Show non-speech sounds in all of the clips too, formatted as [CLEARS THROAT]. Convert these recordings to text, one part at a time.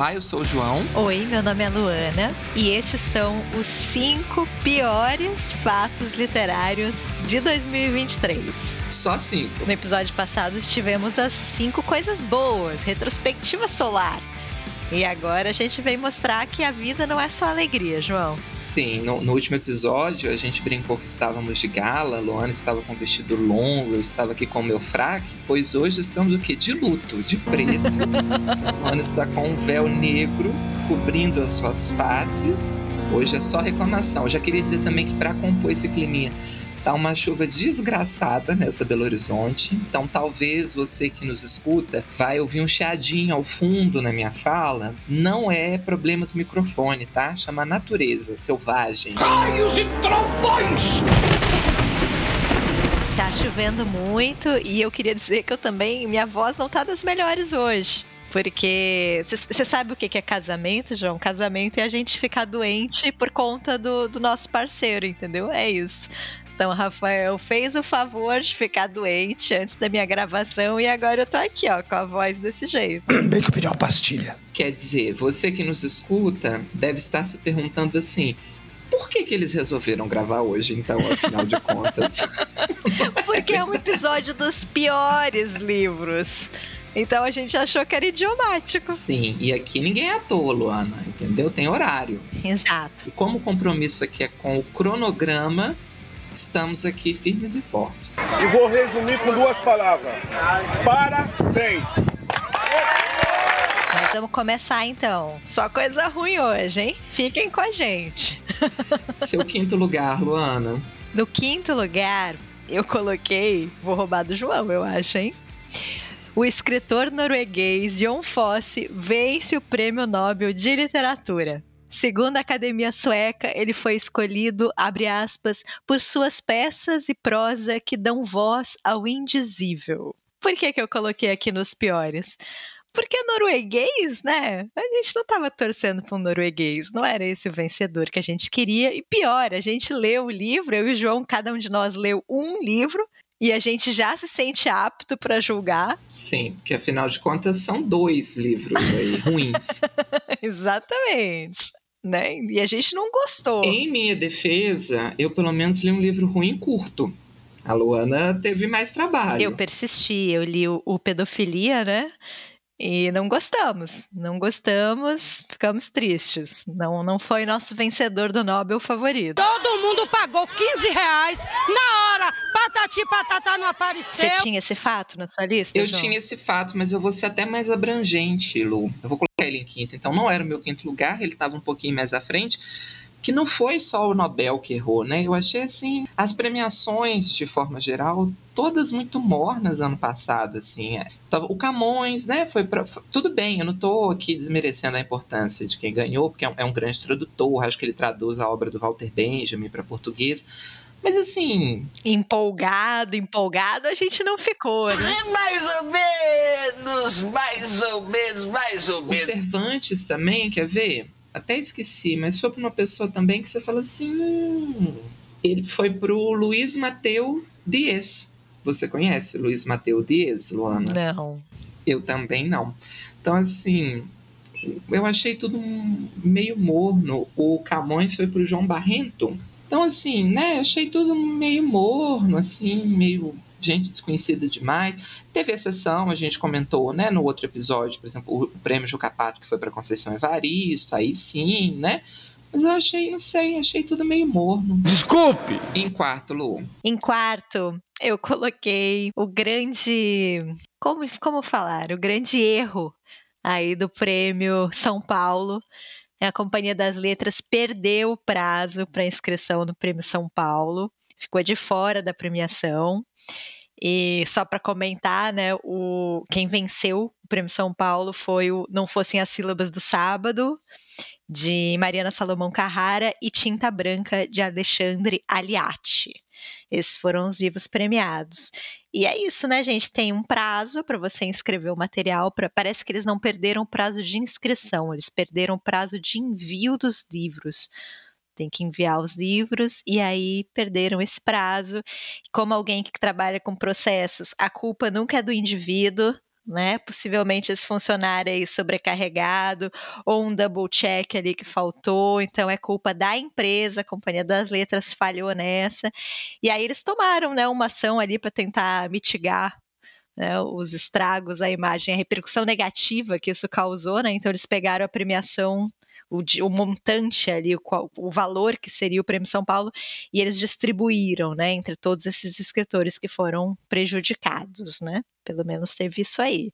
Olá, eu sou o João. Oi, meu nome é Luana e estes são os cinco piores fatos literários de 2023. Só cinco. No episódio passado tivemos as cinco coisas boas, retrospectiva solar. E agora a gente vem mostrar que a vida não é só alegria, João. Sim, no, no, último episódio a gente brincou que estávamos de gala, a Luana estava com vestido longo, eu estava aqui com o meu fraque, pois hoje estamos o quê? De luto, de preto. [LAUGHS] a Luana está com um véu negro cobrindo as suas faces. Hoje é só reclamação. Eu já queria dizer também que para compor esse climinha Tá uma chuva desgraçada nessa Belo Horizonte, então talvez você que nos escuta vai ouvir um chiadinho ao fundo na minha fala. Não é problema do microfone, tá? Chama natureza selvagem. Raios e trovões! Tá chovendo muito e eu queria dizer que eu também, minha voz não tá das melhores hoje. Porque você sabe o que é casamento, João? Casamento é a gente ficar doente por conta do, do nosso parceiro, entendeu? É isso. Então, Rafael fez o favor de ficar doente antes da minha gravação e agora eu tô aqui, ó, com a voz desse jeito. [CLEARS THROAT] Bem que eu pedi uma pastilha. Quer dizer, você que nos escuta deve estar se perguntando assim: por que, que eles resolveram gravar hoje, então, afinal de contas? [LAUGHS] Porque é um episódio dos piores livros. Então a gente achou que era idiomático. Sim, e aqui ninguém é à toa, Luana, entendeu? Tem horário. Exato. E como o compromisso aqui é com o cronograma, estamos aqui firmes e fortes. E vou resumir com duas palavras: parabéns! Mas vamos começar então. Só coisa ruim hoje, hein? Fiquem com a gente. [LAUGHS] Seu quinto lugar, Luana. No quinto lugar, eu coloquei. Vou roubar do João, eu acho, hein? O escritor norueguês Jon Fosse vence o Prêmio Nobel de Literatura. Segundo a Academia Sueca, ele foi escolhido, abre aspas, por suas peças e prosa que dão voz ao indizível. Por que, que eu coloquei aqui nos piores? Porque é norueguês, né? A gente não estava torcendo para um norueguês, não era esse o vencedor que a gente queria. E pior, a gente leu o livro, eu e o João, cada um de nós leu um livro, e a gente já se sente apto para julgar. Sim, porque afinal de contas são dois livros aí ruins. [LAUGHS] Exatamente né? E a gente não gostou. Em minha defesa, eu pelo menos li um livro ruim curto. A Luana teve mais trabalho. Eu persisti, eu li o, o Pedofilia, né? E não gostamos, não gostamos, ficamos tristes. Não, não foi nosso vencedor do Nobel favorito. Todo mundo pagou 15 reais na hora, patati patatá não apareceu. Você tinha esse fato na sua lista? Eu João? tinha esse fato, mas eu vou ser até mais abrangente, Lu. Eu vou colocar ele em quinto, então não era o meu quinto lugar, ele estava um pouquinho mais à frente que não foi só o Nobel que errou, né? Eu achei assim, as premiações de forma geral, todas muito mornas ano passado, assim. Então, o Camões, né, foi pra, tudo bem, eu não estou aqui desmerecendo a importância de quem ganhou, porque é um, é um grande tradutor, acho que ele traduz a obra do Walter Benjamin para português. Mas assim. Empolgado, empolgado, a gente não ficou, né? É mais ou menos, mais ou menos, mais ou menos. O Cervantes também, quer ver? Até esqueci, mas foi para uma pessoa também que você fala assim. Hum, ele foi pro Luiz Mateu Dias. Você conhece Luiz Mateu Dias, Luana? Não. Eu também não. Então, assim, eu achei tudo meio morno. O Camões foi pro João Barrento. Então, assim, né, achei tudo meio morno, assim, meio gente desconhecida demais. Teve exceção, a gente comentou, né, no outro episódio, por exemplo, o prêmio Jucapato que foi para Conceição Evaristo, aí sim, né? Mas eu achei, não sei, achei tudo meio morno. Desculpe! Em quarto, Lu. Em quarto, eu coloquei o grande. Como, como falar? O grande erro aí do prêmio São Paulo. A Companhia das Letras perdeu o prazo para inscrição no prêmio São Paulo, ficou de fora da premiação. E só para comentar, né, o, quem venceu o Prêmio São Paulo foi o Não Fossem as Sílabas do Sábado, de Mariana Salomão Carrara, e Tinta Branca, de Alexandre Aliati. Esses foram os livros premiados. E é isso, né, gente? Tem um prazo para você inscrever o material. Pra... Parece que eles não perderam o prazo de inscrição, eles perderam o prazo de envio dos livros tem que enviar os livros e aí perderam esse prazo. Como alguém que trabalha com processos, a culpa nunca é do indivíduo, né? Possivelmente esse funcionário aí sobrecarregado ou um double check ali que faltou, então é culpa da empresa, a Companhia das Letras falhou nessa. E aí eles tomaram, né, uma ação ali para tentar mitigar né, os estragos, a imagem, a repercussão negativa que isso causou, né? Então eles pegaram a premiação o, o, montante ali, o, o, valor que seria o Prêmio São Paulo, e eles distribuíram, né, entre todos esses escritores que foram prejudicados, né? Pelo menos teve isso aí.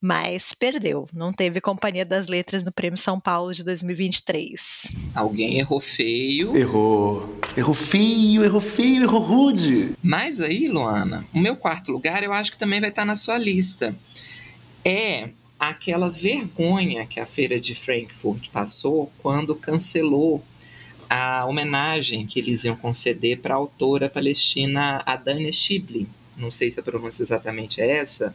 Mas perdeu, não teve Companhia das Letras no Prêmio São Paulo de 2023. Alguém errou feio. Errou. Errou feio, errou feio, errou rude. Mas aí, Luana, o meu quarto lugar eu acho que também vai estar na sua lista. É aquela vergonha que a feira de Frankfurt passou quando cancelou a homenagem que eles iam conceder para a autora palestina Adane Shibli. Não sei se a pronúncia exatamente é essa.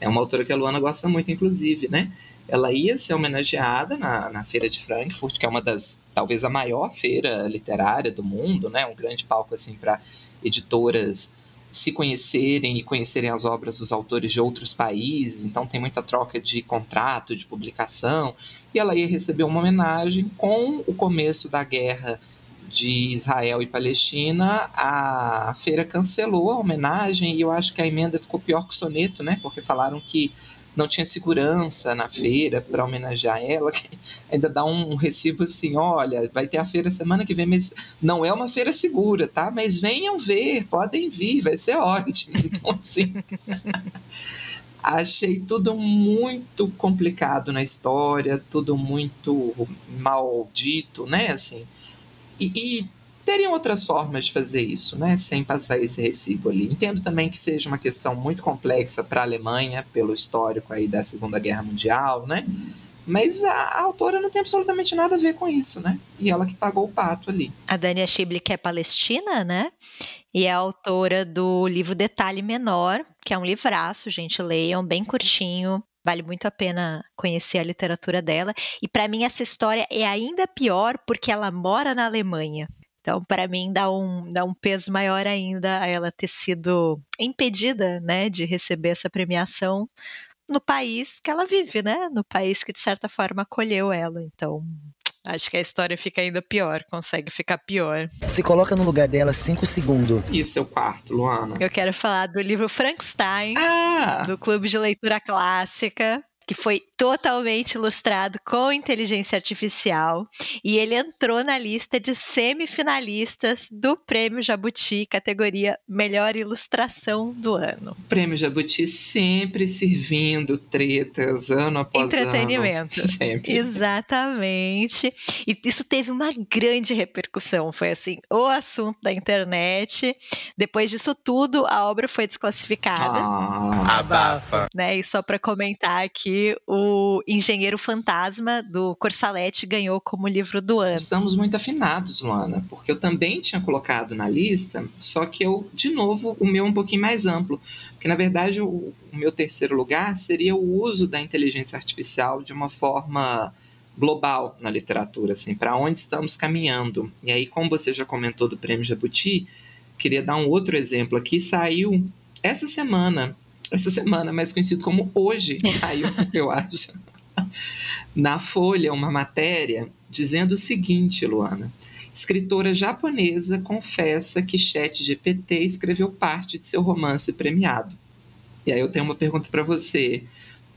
É uma autora que a Luana gosta muito, inclusive, né? Ela ia ser homenageada na, na Feira de Frankfurt, que é uma das, talvez a maior feira literária do mundo, né? Um grande palco, assim, para editoras se conhecerem e conhecerem as obras dos autores de outros países, então tem muita troca de contrato, de publicação, e ela ia receber uma homenagem com o começo da guerra de Israel e Palestina, a feira cancelou a homenagem e eu acho que a emenda ficou pior que o soneto, né? Porque falaram que não tinha segurança na feira para homenagear ela, ainda dá um recibo assim, olha, vai ter a feira semana que vem, mas não é uma feira segura, tá? Mas venham ver, podem vir, vai ser ótimo. [LAUGHS] Então, assim, [LAUGHS] achei tudo muito complicado na história, tudo muito maldito, né? Assim, e, e teriam outras formas de fazer isso, né, sem passar esse recibo ali. Entendo também que seja uma questão muito complexa para a Alemanha, pelo histórico aí da Segunda Guerra Mundial, né? Mas a, a, autora não tem absolutamente nada a ver com isso, né? E ela que pagou o pato ali. A Dania que é palestina, né? E é autora do livro Detalhe Menor, que é um livraço, gente, leiam, bem curtinho. Vale muito a pena conhecer a literatura dela. E para mim essa história é ainda pior porque ela mora na Alemanha. Então, para mim, dá um, dá um peso maior ainda a ela ter sido impedida né, de receber essa premiação no país que ela vive, né? No país que, de certa forma, acolheu ela. Então, acho que a história fica ainda pior, consegue ficar pior. Se coloca no lugar dela cinco segundos. E o seu quarto, Luana? Eu quero falar do livro Frankenstein, ah! do Clube de Leitura Clássica que foi totalmente ilustrado com inteligência artificial e ele entrou na lista de semifinalistas do Prêmio Jabuti, categoria Melhor Ilustração do ano. Prêmio Jabuti sempre servindo tretas ano após Entretenimento. ano. [LAUGHS] Sempre. Exatamente. E isso teve uma grande repercussão, foi assim, o assunto da internet. Depois disso tudo, a obra foi desclassificada. Ah, abafa. Né? E só para comentar aqui, o Engenheiro Fantasma do Corsalete ganhou como livro do ano. Estamos muito afinados, Luana, porque eu também tinha colocado na lista, só que eu, de novo, o meu um pouquinho mais amplo. Porque, na verdade, o, o meu terceiro lugar seria o uso da inteligência artificial de uma forma global na literatura, assim, para onde estamos caminhando. E aí, como você já comentou do Prêmio Jabuti, queria dar um outro exemplo aqui. Saiu essa semana essa semana, mais conhecido como hoje, saiu, eu acho, [LAUGHS] na Folha, uma matéria dizendo o seguinte, Luana. Escritora japonesa confessa que Chat GPT escreveu parte de seu romance premiado. E aí eu tenho uma pergunta para você.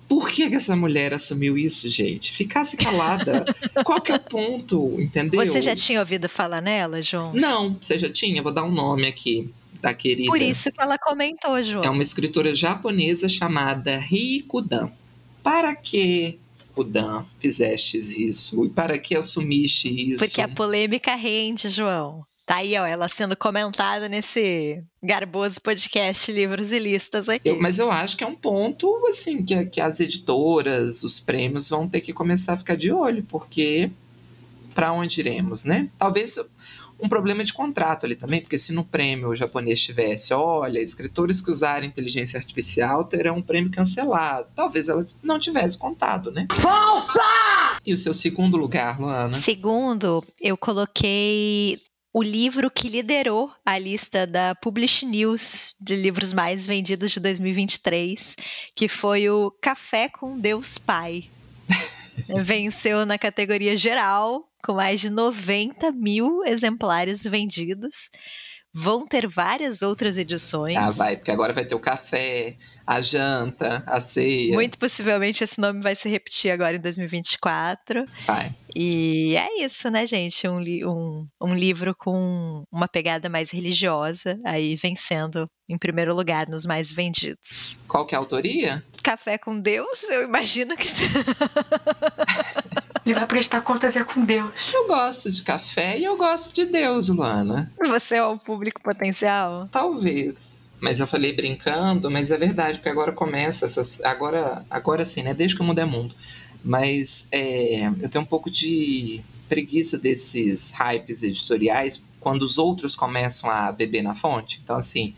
Por que, que, essa mulher assumiu isso, gente? Ficasse calada. Qual que é o ponto, entendeu? Você já tinha ouvido falar nela, João? Não, você já tinha? Vou dar um nome aqui da querida. Por isso que ela comentou, João. É uma escritora japonesa chamada Ri Kudan. Para que, Kudan, fizestes isso? E para que assumiste isso? Porque a polêmica rende, João. Tá aí, ó, ela sendo comentada nesse garboso podcast Livros e Listas aqui. Eu, mas eu acho que é um ponto, assim, que, que as editoras, os prêmios vão ter que começar a ficar de olho, porque para onde iremos, né? Talvez um problema de contrato ali também, porque se no prêmio o japonês tivesse, olha, escritores que usarem inteligência artificial terão um prêmio cancelado. Talvez ela não tivesse contado, né? Falsa! E o seu segundo lugar, Luana? Segundo, eu coloquei o livro que liderou a lista da Publish News de livros mais vendidos de 2023, que foi o Café com Deus Pai. [LAUGHS] Venceu na categoria geral, com mais de 90 mil exemplares vendidos. Vão ter várias outras edições. Ah, vai, porque agora vai ter o café, a janta, a ceia. Muito possivelmente esse nome vai se repetir agora em 2024. Vai. E é isso, né, gente? Um, um, um livro com uma pegada mais religiosa, aí vencendo em primeiro lugar nos mais vendidos. Qual que é a autoria? Café com Deus, eu imagino que. [LAUGHS] Ele vai prestar contas é com Deus. Eu gosto de café e eu gosto de Deus, Luana. Você é o público potencial? Talvez. Mas eu falei brincando, mas é verdade, porque agora começa essas. Agora, agora sim, né? Desde que eu mudei mundo. Mas é, eu tenho um pouco de preguiça desses hypes editoriais quando os outros começam a beber na fonte. Então, assim,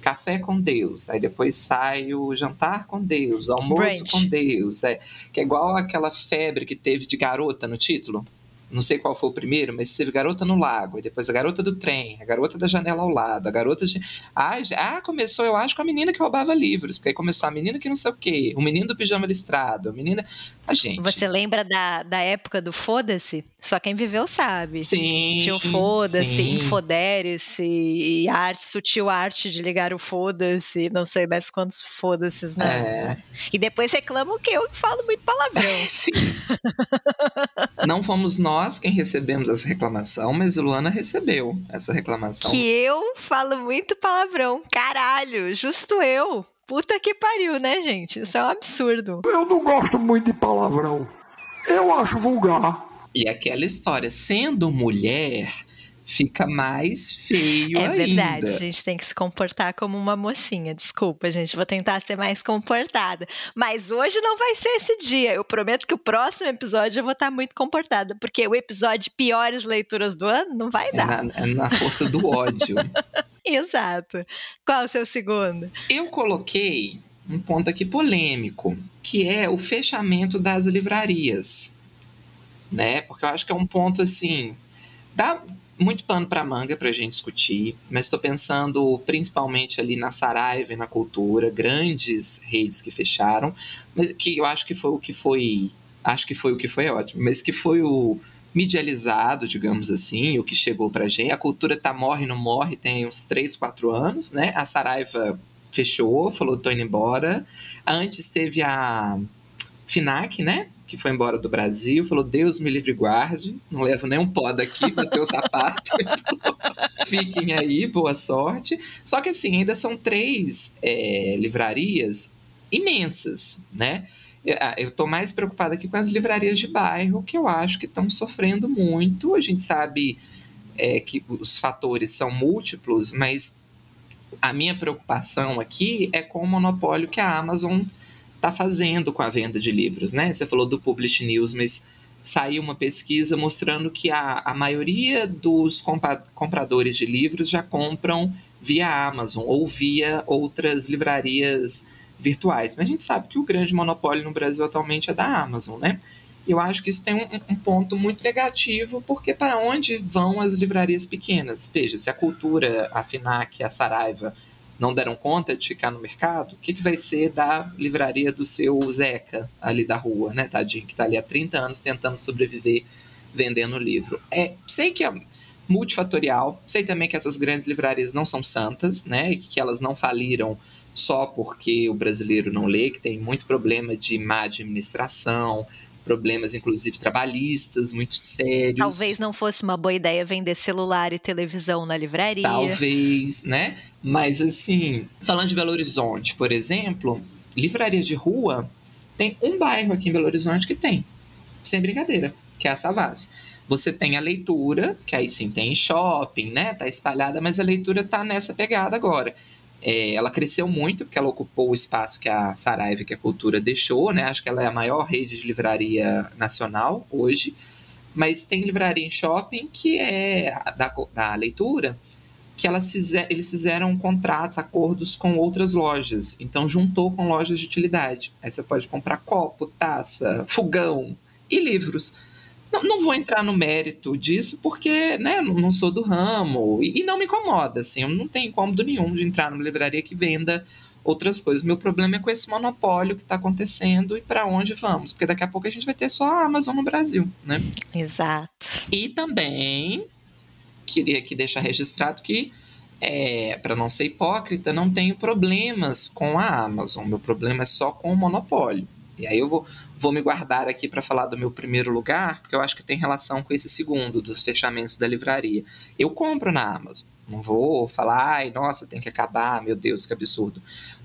café com Deus, aí depois sai o jantar com Deus, almoço Brunch. com Deus, é, que é igual aquela febre que teve de garota no título. Não sei qual foi o primeiro, mas teve garota no lago, e depois a garota do trem, a garota da janela ao lado, a garota de. Ah, já- ah, começou, eu acho, com a menina que roubava livros, porque aí começou a menina que não sei o quê, o menino do pijama listrado, a menina. A gente. Você lembra da, da época do Foda-se? Só quem viveu sabe. Sim. Tinha o Foda-se. Infodere-se, e arte, sutil arte de ligar o Foda-se, não sei mais quantos Foda-se, né? É. E depois reclamam que eu falo muito palavrão. [LAUGHS] Sim. Não fomos nós quem recebemos essa reclamação, mas Luana recebeu essa reclamação. que eu falo muito palavrão. Caralho, justo eu. Puta que pariu, né, gente? Isso é um absurdo. Eu não gosto muito de palavrão. Eu acho vulgar. E aquela história, sendo mulher, fica mais feio É ainda. verdade, a gente tem que se comportar como uma mocinha. Desculpa, gente, vou tentar ser mais comportada. Mas hoje não vai ser esse dia. Eu prometo que o próximo episódio eu vou estar muito comportada, porque o episódio piores leituras do ano não vai É dar. na, é na força do ódio. [LAUGHS] Exato. Qual o seu segundo? Eu coloquei um ponto aqui polêmico, que é o fechamento das livrarias, né? Porque eu acho que é um ponto assim, dá muito pano para manga para a gente discutir, mas estou pensando principalmente ali na Saraiva e na Cultura, grandes redes que fecharam, mas que eu acho que foi o que foi, acho que foi o que foi ótimo, mas que foi o medializado, digamos assim, o que chegou pra gente. A cultura tá morre, não morre, tem uns 3, 4 anos, né? A Saraiva fechou, falou, tô indo embora. Antes teve a FINAC, né? Que foi embora do Brasil, falou, Deus me livre guarde, não levo nem um pó daqui, bateu o sapato. [LAUGHS] Fiquem aí, boa sorte. Só que assim, ainda são três é, livrarias imensas, né? Eu estou mais preocupada aqui com as livrarias de bairro, que eu acho que estão sofrendo muito. A gente sabe é, que os fatores são múltiplos, mas a minha preocupação aqui é com o monopólio que a Amazon está fazendo com a venda de livros. Né? Você falou do Publish News, mas saiu uma pesquisa mostrando que a, a maioria dos compradores de livros já compram via Amazon ou via outras livrarias virtuais. Mas a gente sabe que o grande monopólio no Brasil atualmente é da Amazon, né? Eu acho que isso tem um, um ponto muito negativo, porque para onde vão as livrarias pequenas? Veja, se a Cultura, a FINAC, a Saraiva não deram conta de ficar no mercado, o que, que vai ser da livraria do seu Zeca, ali da rua, né, tadinho, que está ali há 30 anos tentando sobreviver vendendo livro? É, sei que é multifatorial, sei também que essas grandes livrarias não são santas, né, que elas não faliram só porque o brasileiro não lê, que tem muito problema de má administração, problemas inclusive trabalhistas muito sérios. Talvez não fosse uma boa ideia vender celular e televisão na livraria. Talvez, né? Mas assim, falando de Belo Horizonte, por exemplo, livraria de rua, tem um bairro aqui em Belo Horizonte que tem, sem brincadeira, que é a Savaz. Você tem a leitura, que aí sim tem shopping, né? Tá espalhada, mas a leitura tá nessa pegada agora. É, ela cresceu muito, porque ela ocupou o espaço que a Saraiva, que a Cultura deixou, né? Acho que ela é a maior rede de livraria nacional hoje. Mas tem livraria em shopping que é da, da leitura, que elas fizer, eles fizeram contratos, acordos com outras lojas. Então juntou com lojas de utilidade. Aí você pode comprar copo, taça, fogão e livros. Não, não vou entrar no mérito disso, porque né, não sou do ramo e, e não me incomoda, assim, eu não tenho incômodo nenhum de entrar numa livraria que venda outras coisas. Meu problema é com esse monopólio que está acontecendo e para onde vamos, porque daqui a pouco a gente vai ter só a Amazon no Brasil, né? Exato. E também queria aqui deixar registrado que, é, para não ser hipócrita, não tenho problemas com a Amazon. Meu problema é só com o monopólio. E aí eu vou, vou me guardar aqui para falar do meu primeiro lugar, porque eu acho que tem relação com esse segundo, dos fechamentos da livraria. Eu compro na Amazon. Não vou falar, ai, nossa, tem que acabar, meu Deus, que absurdo.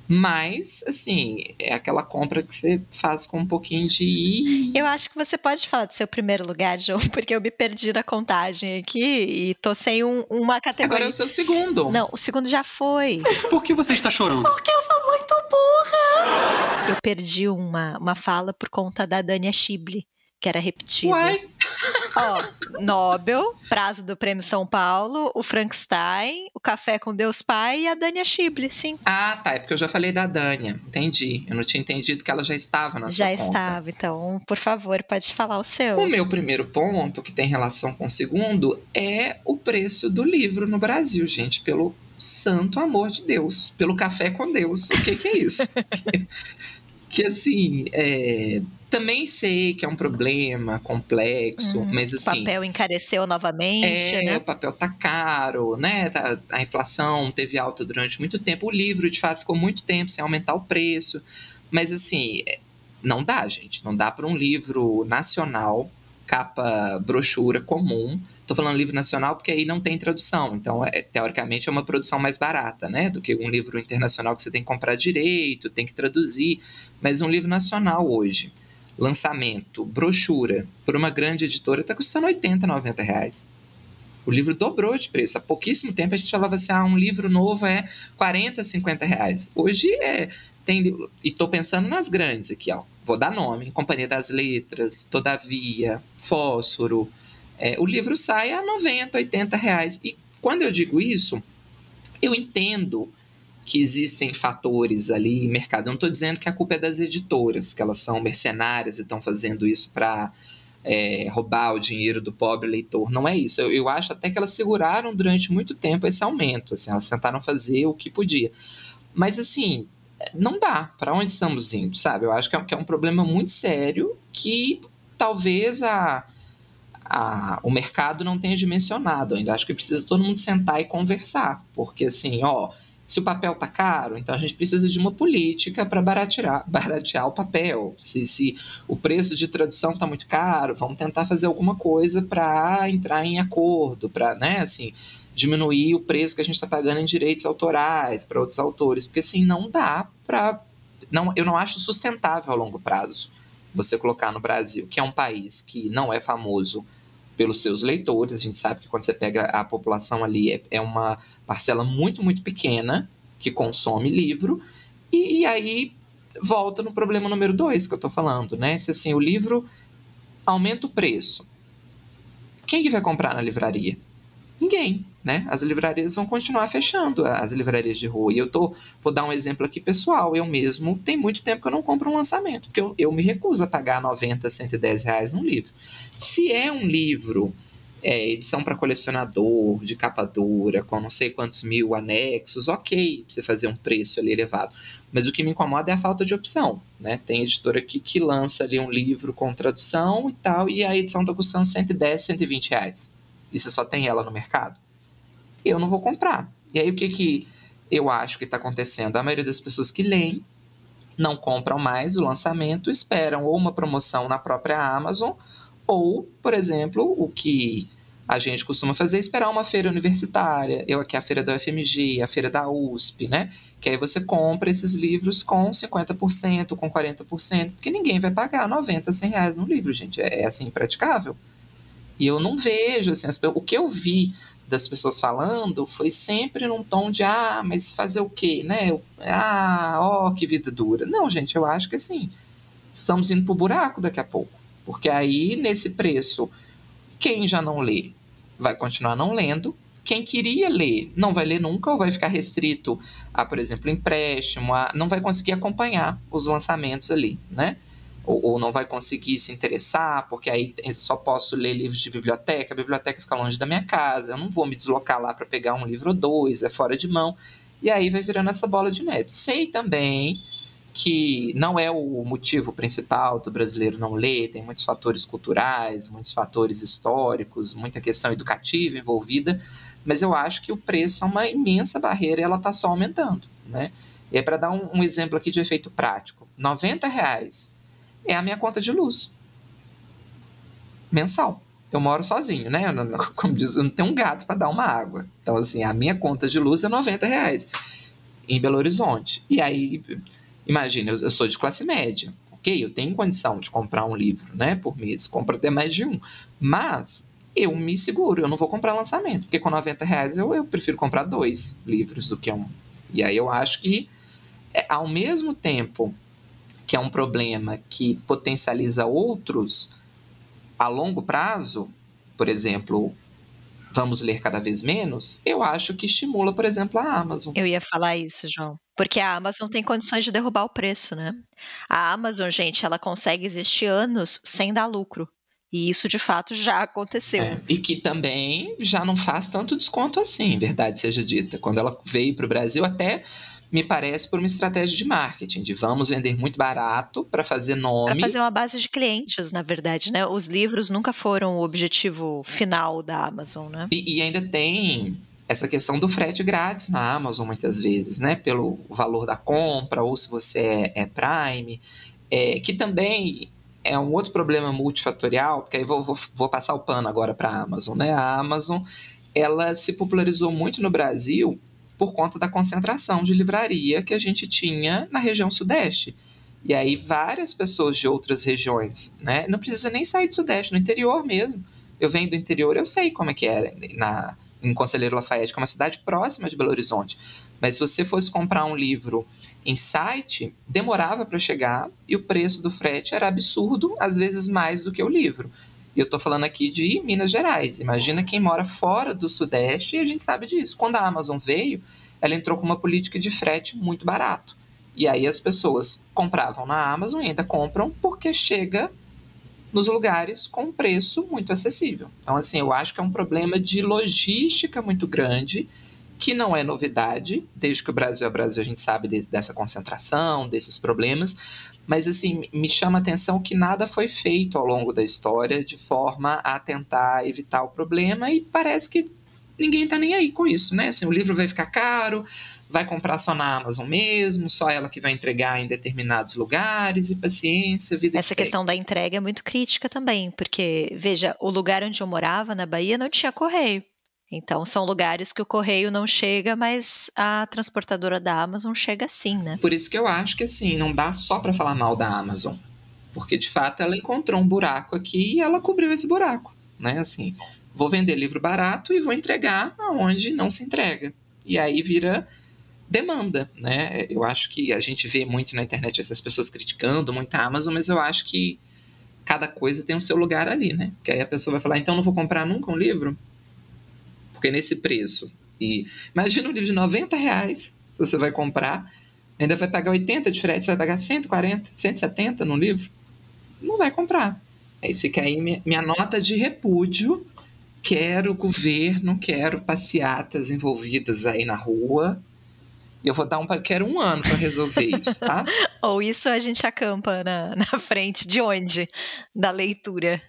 Mas, assim, é aquela compra que você faz com um pouquinho de. Eu acho que você pode falar do seu primeiro lugar, João, [LAUGHS] porque eu me perdi na contagem aqui e tô sem um- uma categoria. Agora é o seu segundo. Não, o segundo já foi. Por que você está chorando? Porque eu sou muito burra! Eu perdi uma, uma fala por conta da Dania Schible, que era repetida. Uai, [LAUGHS] Ó, Nobel, prazo do Prêmio São Paulo, o Frankenstein, o Café com Deus Pai e a Dania Schible, sim. Ah, tá. É porque eu já falei da Dânia. Entendi. Eu não tinha entendido que ela já estava na Já sua conta. estava, então, por favor, pode falar o seu. O meu primeiro ponto, que tem relação com o segundo, é o preço do livro no Brasil, gente. Pelo santo amor de Deus. Pelo café com Deus. O que, que é isso? [LAUGHS] que assim, é, também sei que é um problema complexo, Uhum. mas O assim. papel encareceu novamente, É, né? o papel tá caro, né? Tá- a inflação teve alta durante muito tempo. O livro, de fato, ficou muito tempo sem aumentar o preço. Mas, assim, é, não dá, gente. Não dá para um livro nacional, capa brochura comum. Tô falando livro nacional porque aí não tem tradução. Então, é, teoricamente, é uma produção mais barata, né? Do que um livro internacional que você tem que comprar direito, tem que traduzir. Mas um livro nacional hoje, lançamento, brochura, por uma grande editora, tá custando 80, 90 reais. O livro dobrou de preço. Há pouquíssimo tempo a gente falava assim: ah, um livro novo é 40, 50 reais. Hoje é. Tem, e tô pensando nas grandes aqui, ó. Vou dar nome: Companhia das Letras, Todavia, Fósforo. É, o livro sai a 90, 80 reais. E quando eu digo isso, eu entendo que existem fatores ali mercado. Eu não estou dizendo que a culpa é das editoras, que elas são mercenárias e estão fazendo isso para é, roubar o dinheiro do pobre leitor. Não é isso. Eu, eu acho até que elas seguraram durante muito tempo esse aumento. Assim, elas tentaram fazer o que podia. Mas assim, não dá. Para onde estamos indo, sabe? Eu acho que é, que é um problema muito sério que talvez a, a, o mercado não tenha dimensionado ainda. Acho que precisa todo mundo sentar e conversar. Porque assim, ó, se o papel tá caro, então a gente precisa de uma política para baratear, [LAUGHS] baratear o papel. Se, se o preço de tradução tá muito caro, vamos tentar fazer alguma coisa para entrar em acordo, para, né, assim, diminuir o preço que a gente está pagando em direitos autorais para outros autores, porque assim não dá para não, eu não acho sustentável a longo prazo você colocar no Brasil, que é um país que não é famoso pelos seus leitores. A gente sabe que quando você pega a população ali, é, é uma parcela muito, muito pequena que consome livro. E, e aí volta no problema número dois que eu tô falando, né? Se assim, o livro aumenta o preço, quem que vai comprar na livraria? Ninguém, né? As livrarias vão continuar fechando, as livrarias de rua. E eu tô, vou dar um exemplo aqui pessoal. Eu mesmo, tem muito tempo que eu não compro um lançamento, porque eu, eu me recuso a pagar 90, 110 reais num livro. Se é um livro, é, edição para colecionador, de capa dura, com não sei quantos mil anexos, ok, você fazer um preço ali elevado. Mas o que me incomoda é a falta de opção, né? Tem editora que, que lança ali um livro com tradução e tal, e a edição tá custando 110, 120 reais. E você só tem ela no mercado? Eu não vou comprar. E aí o que que eu acho que está acontecendo? A maioria das pessoas que leem não compram mais o lançamento, esperam ou uma promoção na própria Amazon, ou, por exemplo, o que a gente costuma fazer é esperar uma feira universitária. Eu aqui a feira da UFMG, a feira da USP, né? Que aí você compra esses livros com 50%, com 40%, porque ninguém vai pagar 90, 100 reais no livro, gente. É, é assim, impraticável. E eu não vejo, assim, as, o que eu vi das pessoas falando foi sempre num tom de, ah, mas fazer o quê, né? Ah, ó, que vida dura. Não, gente, eu acho que assim, estamos indo pro buraco daqui a pouco. Porque aí, nesse preço, quem já não lê vai continuar não lendo. Quem queria ler não vai ler nunca ou vai ficar restrito a, por exemplo, empréstimo, a, não vai conseguir acompanhar os lançamentos ali, né? Ou, ou, não vai conseguir se interessar, porque aí só posso ler livros de biblioteca, a biblioteca fica longe da minha casa, eu não vou me deslocar lá para pegar um livro ou dois, é fora de mão. E aí vai virando essa bola de neve. Sei também que não é o motivo principal do brasileiro não ler, tem muitos fatores culturais, muitos fatores históricos, muita questão educativa envolvida, mas eu acho que o preço é uma imensa barreira e ela está só aumentando, né? E para dar um, um, exemplo aqui de efeito prático, 90 reais é a minha conta de luz mensal. Eu moro sozinho, né? Eu como diz, eu não tenho um gato para dar uma água. Então, assim, a minha conta de luz é 90 reais em Belo Horizonte. E aí, imagina, eu, eu sou de classe média. Ok, eu tenho condição de comprar um livro, né, por mês. Compro até mais de um. Mas eu me seguro, eu não vou comprar lançamento. Porque com 90 reais eu, eu prefiro comprar dois livros do que um. E aí eu acho que, é, ao mesmo tempo que é um problema que potencializa outros a longo prazo, por exemplo, vamos ler cada vez menos, eu acho que estimula, por exemplo, a Amazon. Eu ia falar isso, João. Porque a Amazon tem condições de derrubar o preço, né? A Amazon, gente, ela consegue existir anos sem dar lucro. E isso de fato já aconteceu. É, e que também já não faz tanto desconto assim, verdade seja dita. Quando ela veio para o Brasil, até me parece por uma estratégia de marketing, de vamos vender muito barato para fazer nome. Para fazer uma base de clientes, na verdade, né? Os livros nunca foram o objetivo final da Amazon, né? E, e ainda tem essa questão do frete grátis na Amazon, muitas vezes, né? Pelo valor da compra, ou se você é, é Prime, é, que também é um outro problema multifatorial, porque aí vou, vou, vou passar o pano agora para a Amazon, né? A Amazon, ela se popularizou muito no Brasil por conta da concentração de livraria que a gente tinha na região sudeste. E aí várias pessoas de outras regiões, né? Não precisa nem sair do sudeste, no interior mesmo. Eu venho do interior, eu sei como é que era na em Conselheiro Lafayette, que é uma cidade próxima de Belo Horizonte. Mas se você fosse comprar um livro em site, demorava para chegar e o preço do frete era absurdo, às vezes mais do que o livro. E eu estou falando aqui de Minas Gerais. Imagina quem mora fora do Sudeste e a gente sabe disso. Quando a Amazon veio, ela entrou com uma política de frete muito barato. E aí as pessoas compravam na Amazon e ainda compram porque chega nos lugares com preço muito acessível. Então, assim, eu acho que é um problema de logística muito grande, que não é novidade, desde que o Brasil é Brasil a gente sabe dessa concentração, desses problemas, mas assim, me chama a atenção que nada foi feito ao longo da história de forma a tentar evitar o problema e parece que ninguém está nem aí com isso, né? Assim, o livro vai ficar caro, vai comprar só na Amazon mesmo, só ela que vai entregar em determinados lugares e paciência, vida Essa questão da entrega é muito crítica também, porque veja, o lugar onde eu morava na Bahia não tinha correio. Então, são lugares que o correio não chega, mas a transportadora da Amazon chega sim, né? Por isso que eu acho que, assim, não dá só para falar mal da Amazon. Porque, de fato, ela encontrou um buraco aqui e ela cobriu esse buraco, né? Assim, vou vender livro barato e vou entregar aonde não se entrega. E aí vira demanda, né? Eu acho que a gente vê muito na internet essas pessoas criticando muito a Amazon, mas eu acho que cada coisa tem o seu lugar ali, né? Porque aí a pessoa vai falar, então não vou comprar nunca um livro? Porque nesse preço. E imagina um livro de 90 reais, se você vai comprar, ainda vai pagar 80 de frete, você vai pagar 140, 170 no livro. Não vai comprar. É isso, fica aí minha, minha nota de repúdio. Quero governo, quero passeatas envolvidas aí na rua, eu vou dar um. Quero um ano para resolver isso, tá? [LAUGHS] Ou isso a gente acampa na, na frente de onde? Da leitura.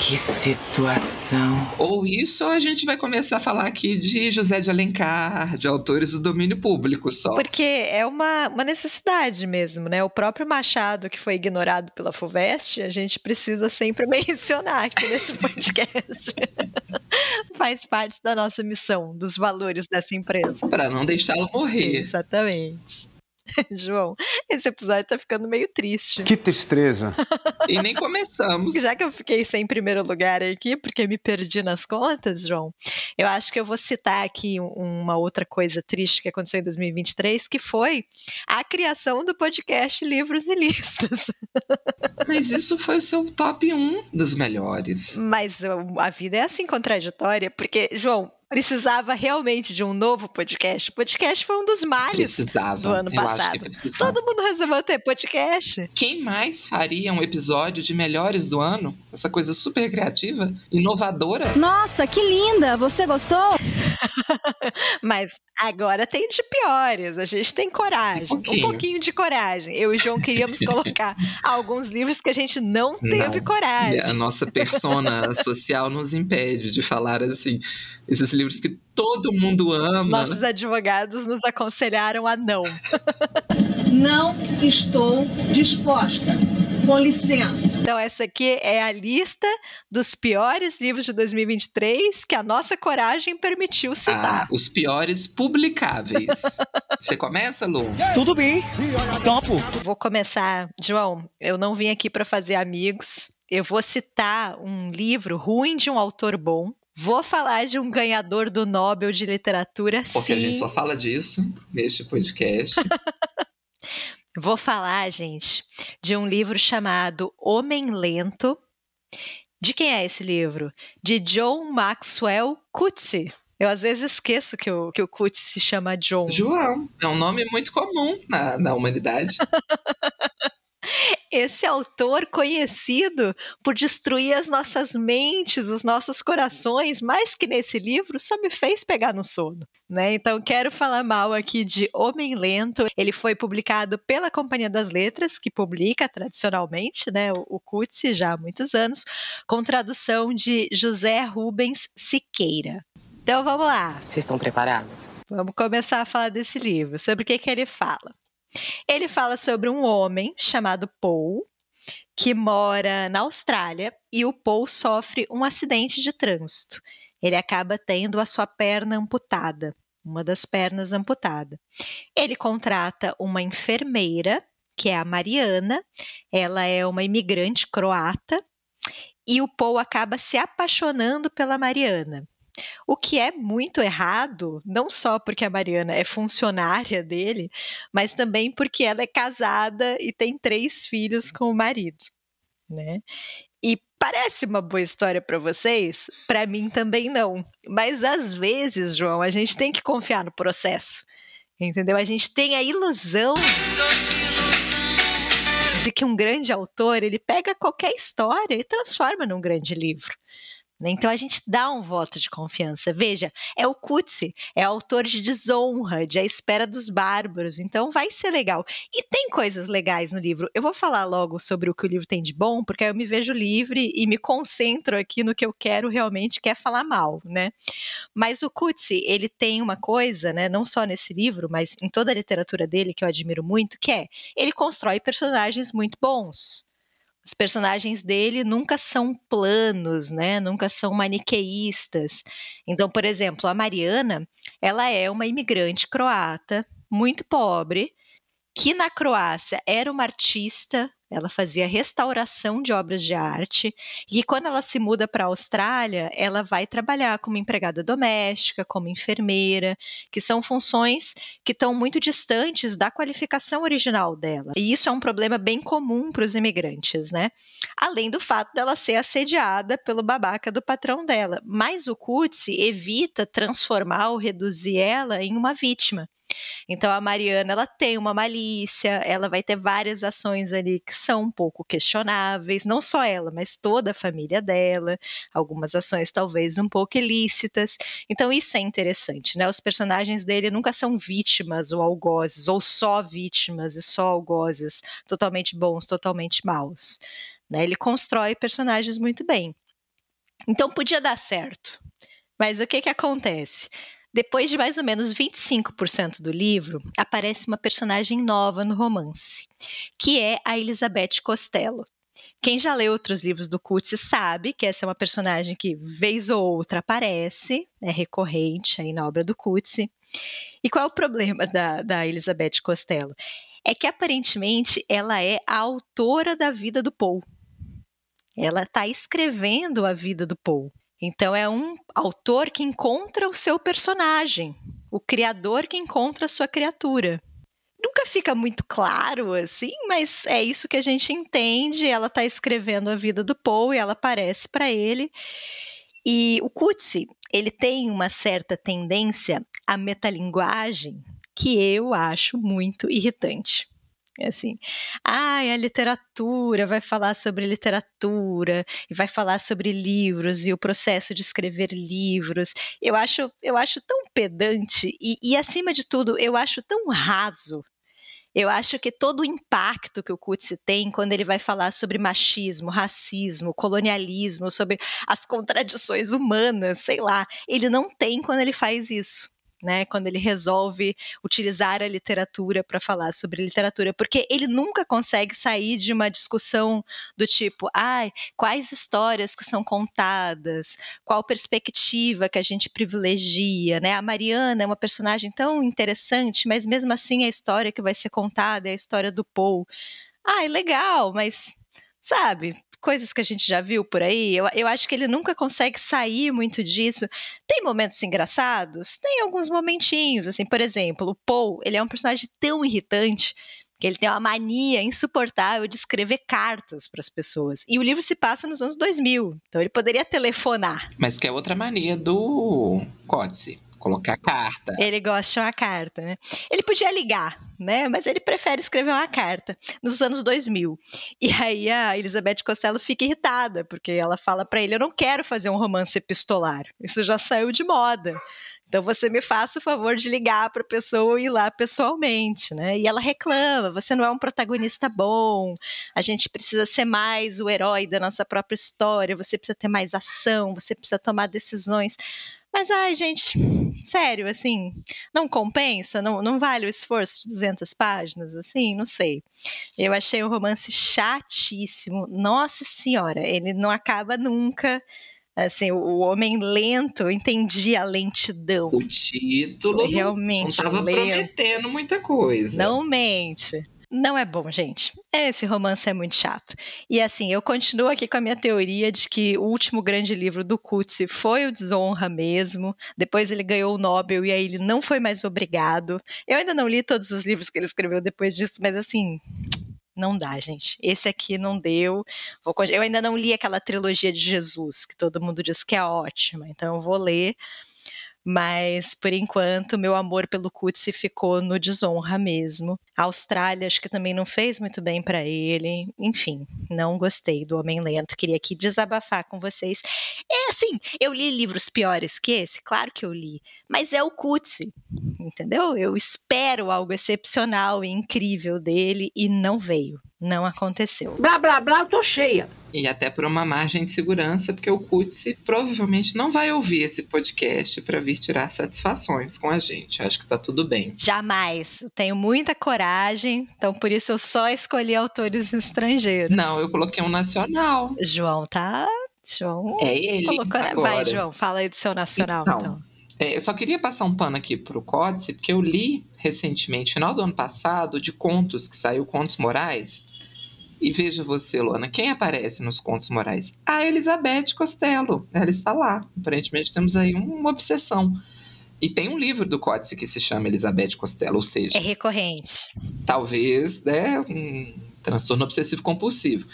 Que situação. Ou isso, ou a gente vai começar a falar aqui de José de Alencar, de autores do domínio público só. Porque é uma, uma necessidade mesmo, né? O próprio Machado, que foi ignorado pela FUVEST, a gente precisa sempre [LAUGHS] mencionar aqui nesse podcast. [LAUGHS] Faz parte da nossa missão, dos valores dessa empresa. Para não deixá-lo morrer. Exatamente. [LAUGHS] João, esse episódio tá ficando meio triste. Que tristeza. e nem começamos. Já que eu fiquei sem primeiro lugar aqui, porque me perdi nas contas, João, eu acho que eu vou citar aqui uma outra coisa triste que aconteceu em 2023, que foi a criação do podcast Livros e Listas. [LAUGHS] Mas isso foi o seu top 1 dos melhores. Mas a vida é assim contraditória, porque, João, precisava realmente de um novo podcast. O podcast foi um dos males Precisava. do ano passado. precisava. Todo mundo resolveu ter podcast. Quem mais faria um episódio de melhores do ano? Essa coisa super criativa, inovadora. Nossa, que linda! Você gostou? [LAUGHS] Mas agora tem de piores. A gente tem coragem. Um pouquinho. Um pouquinho de coragem. Eu e o João queríamos [LAUGHS] colocar alguns livros que a gente não teve Não. coragem. A nossa persona [LAUGHS] social nos impede de falar assim, esses livros que todo mundo ama. Nossos advogados nos aconselharam a não. [LAUGHS] Não estou disposta. Com licença. Então, essa aqui é a lista dos piores livros de 2023 que a nossa coragem permitiu Ah, citar. os piores publicáveis. [LAUGHS] Você começa, Lu? Tudo bem. Topo. Vou começar, João. Eu não vim aqui para fazer amigos. Eu vou citar um livro ruim de um autor bom. Vou falar de um ganhador do Nobel de Literatura, Porque sim. a gente só fala disso neste podcast. [LAUGHS] Vou falar, gente, de um livro chamado Homem Lento. De quem é esse livro? De John Maxwell Coetzee. Eu às vezes esqueço que o, que o Coetzee se chama John. João, é um nome muito comum na, na humanidade. [LAUGHS] Esse autor conhecido por destruir as nossas mentes, os nossos corações, mais que nesse livro, só me fez pegar no sono. Né? Então, quero falar mal aqui de Homem Lento. Ele foi publicado pela Companhia das Letras, que publica tradicionalmente né, o, o já há muitos anos, com tradução de José Rubens Siqueira. Então, vamos lá. Vocês estão preparados? Vamos começar a falar desse livro. Sobre o que, que ele fala? Ele fala sobre um homem chamado Paul, que mora na Austrália, e o Paul sofre um acidente de trânsito. Ele acaba tendo a sua perna amputada, uma das pernas amputada. Ele contrata uma enfermeira, que é a Mariana, ela é uma imigrante croata, e o Paul acaba se apaixonando pela Mariana. O que é muito errado, não só porque a Mariana é funcionária dele, mas também porque ela é casada e tem três filhos com o marido, né? E parece uma boa história para vocês? Para mim também não. Mas às vezes, João, a gente tem que confiar no processo. Entendeu? A gente tem a ilusão de que um grande autor, ele pega qualquer história e transforma num grande livro. Né? Então a gente dá um voto de confiança. Veja, é o Coetzee, é autor de Desonra, de A Espera dos Bárbaros, então vai ser legal. E tem coisas legais no livro. Eu vou falar logo sobre o que o livro tem de bom, porque aí eu me vejo livre e me concentro aqui no que eu quero realmente, que é falar mal, né? Mas o Coetzee, ele tem uma coisa, né, não só nesse livro, mas em toda a literatura dele que eu admiro muito, que é, ele constrói personagens muito bons os personagens dele nunca são planos, né? Nunca são maniqueístas. Então, por exemplo, a Mariana, ela é uma imigrante croata, muito pobre, que na Croácia era uma artista, ela fazia restauração de obras de arte, e quando ela se muda para a Austrália, ela vai trabalhar como empregada doméstica, como enfermeira, que são funções que estão muito distantes da qualificação original dela. E isso é um problema bem comum para os imigrantes, né? Além do fato dela ser assediada pelo babaca do patrão dela. Mas o Coetzee evita transformar ou reduzir ela em uma vítima. Então a Mariana ela tem uma malícia, ela vai ter várias ações ali que são um pouco questionáveis, não só ela, mas toda a família dela, algumas ações talvez um pouco ilícitas. Então isso é interessante, né? Os personagens dele nunca são vítimas ou algozes, ou só vítimas e só algozes, totalmente bons, totalmente maus. Né? Ele constrói personagens muito bem. Então podia dar certo. Mas o que que acontece? Depois de mais ou menos 25% do livro, aparece uma personagem nova no romance, que é a Elizabeth Costello. Quem já leu outros livros do Coetzee sabe que essa é uma personagem que, vez ou outra, aparece, é recorrente aí na obra do Coetzee. E qual é o problema da, da Elizabeth Costello? É que, aparentemente, ela é a autora da vida do Paul. Ela está escrevendo a vida do Paul. Então é um autor que encontra o seu personagem, o criador que encontra a sua criatura. Nunca fica muito claro assim, mas é isso que a gente entende. Ela está escrevendo a vida do Paul e ela aparece para ele. E o Coetzee, ele tem uma certa tendência à metalinguagem que eu acho muito irritante. É assim, ah, a literatura vai falar sobre literatura e vai falar sobre livros e o processo de escrever livros. Eu acho, eu acho tão pedante e, e acima de tudo, eu acho tão raso eu acho que todo o impacto que o Coetzee tem quando ele vai falar sobre machismo, racismo, colonialismo, sobre as contradições humanas, sei lá, ele não tem quando ele faz isso né, quando ele resolve utilizar a literatura para falar sobre literatura, porque ele nunca consegue sair de uma discussão do tipo, ai, quais histórias que são contadas, qual perspectiva que a gente privilegia, né? A Mariana é uma personagem tão interessante, mas mesmo assim a história que vai ser contada é a história do Paul. Ai, legal, mas sabe, coisas que a gente já viu por aí. Eu, eu acho que ele nunca consegue sair muito disso. Tem momentos engraçados? Tem alguns momentinhos, assim, por exemplo, o Paul, ele é um personagem tão irritante que ele tem uma mania insuportável de escrever cartas para as pessoas. E o livro se passa nos anos 2000, então ele poderia telefonar. Mas que é outra mania do Coetzee colocar carta. Ele gosta de uma carta, né? Ele podia ligar, né? Mas ele prefere escrever uma carta nos anos 2000. E aí a Elizabeth Costello fica irritada, porque ela fala para ele: "Eu não quero fazer um romance epistolar. Isso já saiu de moda". Então você me faça o favor de ligar para a pessoa e ir lá pessoalmente, né? E ela reclama: você não é um protagonista bom, a gente precisa ser mais o herói da nossa própria história, você precisa ter mais ação, você precisa tomar decisões. Mas, ai, gente, sério, assim, não compensa? Não, não vale o esforço de 200 páginas? Assim, não sei. Eu achei o romance chatíssimo. Nossa Senhora, ele não acaba nunca. Assim, o Homem Lento, eu entendi a lentidão. O título realmente não estava prometendo muita coisa. Não mente. Não é bom, gente. Esse romance é muito chato. E assim, eu continuo aqui com a minha teoria de que o último grande livro do Coetzee foi o Desonra mesmo. Depois ele ganhou o Nobel e aí ele não foi mais obrigado. Eu ainda não li todos os livros que ele escreveu depois disso, mas assim, não dá, gente. Esse aqui não deu. Eu ainda não li aquela trilogia de Jesus, que todo mundo diz que é ótima, então eu vou ler. Mas, por enquanto, meu amor pelo Coetzee ficou no desonra mesmo. A Austrália acho que também não fez muito bem para ele. Enfim, não gostei do Homem Lento. Queria aqui desabafar com vocês. É assim, eu li livros piores que esse? Claro que eu li. Mas é o Coetzee, entendeu? Eu espero algo excepcional e incrível dele e não veio. Não aconteceu. Blá, blá, blá, eu tô cheia. E até por uma margem de segurança, porque o Kutsi provavelmente não vai ouvir esse podcast para vir tirar satisfações com a gente. Acho que tá tudo bem. Jamais. Eu tenho muita coragem, então por isso eu só escolhi autores estrangeiros. Não, eu coloquei um nacional. João tá. João. É ele. Colocou... Agora. Vai, João, fala aí do seu nacional, então. então. É, eu só queria passar um pano aqui pro Códice, porque eu li recentemente, final do ano passado, de contos que saiu Contos Morais. E veja você, Luana, quem aparece nos Contos Morais? A Elizabeth Costello. Ela está lá. Aparentemente temos aí uma obsessão. E tem um livro do Códice que se chama Elizabeth Costello, ou seja. É recorrente. Talvez, né? Um transtorno obsessivo compulsivo.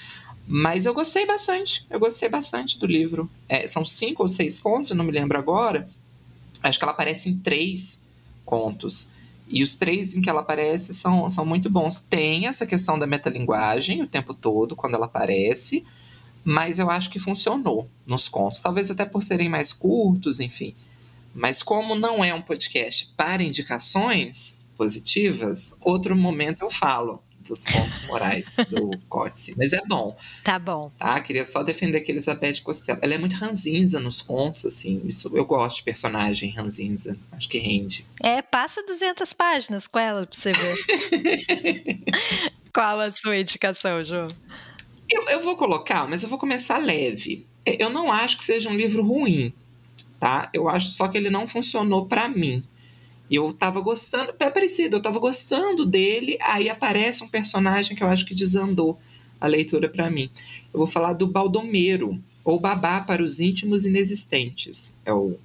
Mas eu gostei bastante. Eu gostei bastante do livro. É, são cinco ou seis contos, eu não me lembro agora. Acho que ela aparece em três contos. E os três em que ela aparece são, são muito bons. Tem essa questão da metalinguagem o tempo todo, quando ela aparece, mas eu acho que funcionou nos contos. Talvez até por serem mais curtos, enfim. Mas como não é um podcast para indicações positivas, outro momento eu falo dos pontos morais do Coetzee. Mas é bom. Tá bom. Tá? Queria só defender que Elizabeth Costello. Ela é muito ranzinza nos contos, assim. Isso, eu gosto de personagem ranzinza. Acho que rende. É, passa 200 páginas com ela pra você ver. [LAUGHS] Qual a sua indicação, João? Eu, eu vou colocar, mas eu vou começar leve. É, eu não acho que seja um livro ruim, tá? Eu acho só que ele não funcionou para mim. Eu tava gostando, é parecido, eu tava gostando dele, aí aparece um personagem que eu acho que desandou a leitura para mim. Eu vou falar do Baldomero, ou Babá para os íntimos inexistentes, é o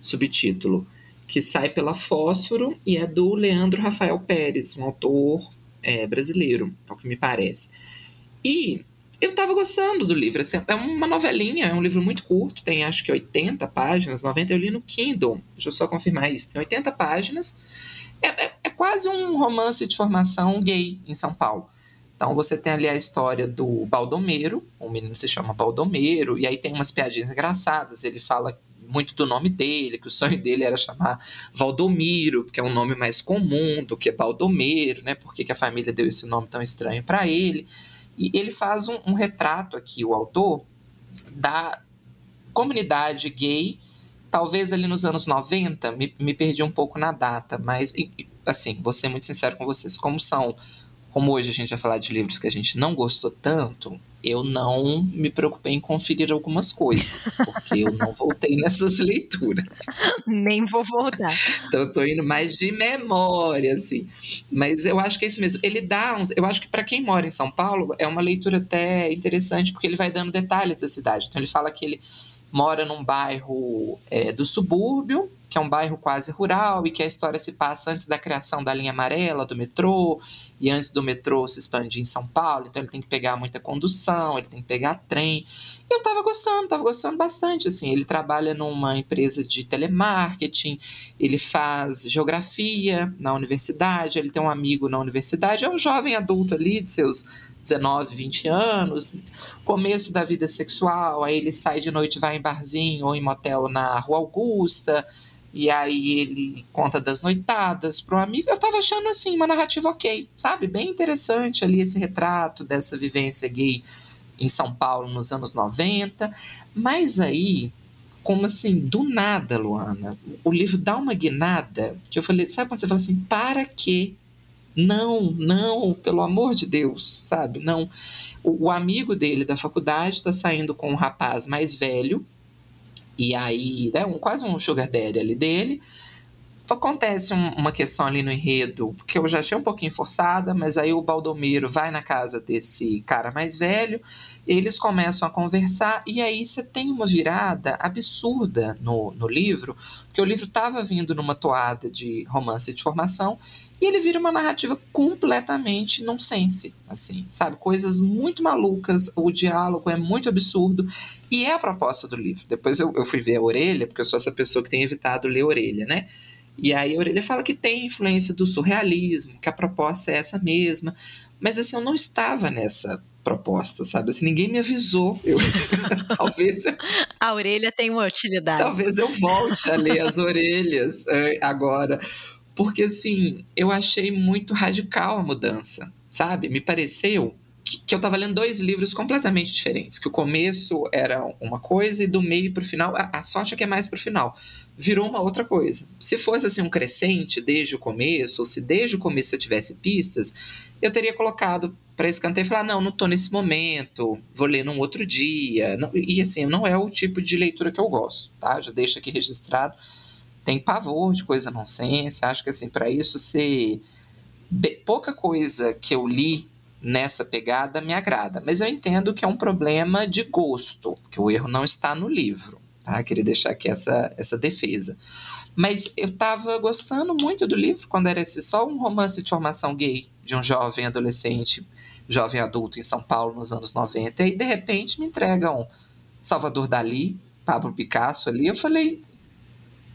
subtítulo, que sai pela Fósforo e é do Leandro Rafael Pérez, um autor é, brasileiro, ao que me parece. E eu tava gostando do livro. Assim, é uma novelinha, é um livro muito curto, tem acho que 80 páginas, 90 eu li no Kindle. Deixa eu só confirmar isso. Tem 80 páginas. É, é, é quase um romance de formação gay em São Paulo. Então você tem ali a história do Baldomero, o menino se chama Baldomero, e aí tem umas piadinhas engraçadas. Ele fala muito do nome dele, que o sonho dele era chamar Valdomiro, porque é um nome mais comum do que Baldomero, né? Por que a família deu esse nome tão estranho para ele? E ele faz um, um retrato aqui, o autor, da comunidade gay, talvez ali nos anos 90, me, me perdi um pouco na data, mas assim, vou ser muito sincero com vocês, como são como hoje a gente vai falar de livros que a gente não gostou tanto, eu não me preocupei em conferir algumas coisas, porque eu não voltei [LAUGHS] nessas leituras. Nem vou voltar. Então eu tô indo mais de memória, assim. Mas eu acho que é isso mesmo. Ele dá uns. Eu acho que para quem mora em São Paulo, é uma leitura até interessante, porque ele vai dando detalhes da cidade. Então ele fala que ele mora num bairro é, do subúrbio, que é um bairro quase rural e que a história se passa antes da criação da linha amarela do metrô e antes do metrô se expandir em São Paulo, então ele tem que pegar muita condução, ele tem que pegar trem. E eu tava gostando, tava gostando bastante, assim, ele trabalha numa empresa de telemarketing, ele faz geografia na universidade, ele tem um amigo na universidade, é um jovem adulto ali de seus 19, 20 anos, começo da vida sexual, aí ele sai de noite, vai em barzinho ou em motel na Rua Augusta, e aí ele conta das noitadas pro amigo. Eu tava achando assim uma narrativa ok, sabe? Bem interessante ali esse retrato dessa vivência gay em São Paulo nos anos 90. Mas aí, como assim, do nada, Luana, o livro dá uma guinada que eu falei, sabe quando você fala assim, para quê? Não, não, pelo amor de Deus, sabe? Não. O, o amigo dele da faculdade está saindo com um rapaz mais velho, e aí, né, um, quase um sugar daddy ali dele. Acontece um, uma questão ali no enredo, que eu já achei um pouquinho forçada, mas aí o Baldomiro vai na casa desse cara mais velho, eles começam a conversar, e aí você tem uma virada absurda no, no livro, porque o livro estava vindo numa toada de romance de formação, e ele vira uma narrativa completamente nonsense, assim, sabe? Coisas muito malucas, o diálogo é muito absurdo. E é a proposta do livro. Depois eu, eu fui ver a orelha, porque eu sou essa pessoa que tem evitado ler a orelha, né? E aí a orelha fala que tem influência do surrealismo, que a proposta é essa mesma. Mas assim, eu não estava nessa proposta, sabe? Assim, ninguém me avisou. Eu, [LAUGHS] talvez eu, [LAUGHS] a orelha tem uma utilidade. Talvez eu volte a ler as orelhas uh, [LAUGHS] agora, porque assim, eu achei muito radical a mudança, sabe? Me pareceu que, eu estava lendo dois livros completamente diferentes, que o começo era uma coisa e do meio para o final, a, a sorte é que é mais para o final, virou uma outra coisa. Se fosse assim um crescente desde o começo, ou se desde o começo eu tivesse pistas, eu teria colocado para escanteio e falar, não, não estou nesse momento, vou ler num outro dia. Não, e assim, não é o tipo de leitura que eu gosto, tá? Já deixo aqui registrado tem pavor de coisa nonsense. Acho que assim, para isso ser pouca coisa que eu li nessa pegada me agrada, mas eu entendo que é um problema de gosto, que o erro não está no livro, tá? Queria deixar aqui essa, essa defesa. Mas eu estava gostando muito do livro quando era esse, só um romance de formação gay de um jovem adolescente, jovem adulto em São Paulo nos anos 90, e de repente me entregam Salvador Dali, Pablo Picasso ali. Eu falei,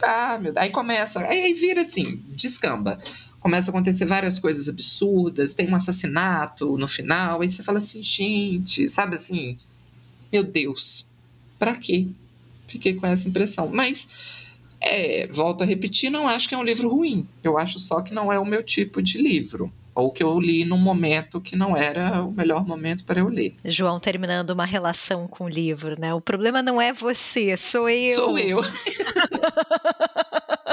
ah, meu Aí começa, aí vira assim, descamba. Começa a acontecer várias coisas absurdas, tem um assassinato no final, aí você fala assim, gente, sabe assim, meu Deus, pra quê? Fiquei com essa impressão. Mas, é, volto a repetir, não acho que é um livro ruim. Eu acho só que não é o meu tipo de livro ou que eu li num momento que não era o melhor momento para eu ler. João terminando uma relação com o livro, né? O problema não é você, sou eu. Sou eu. [LAUGHS]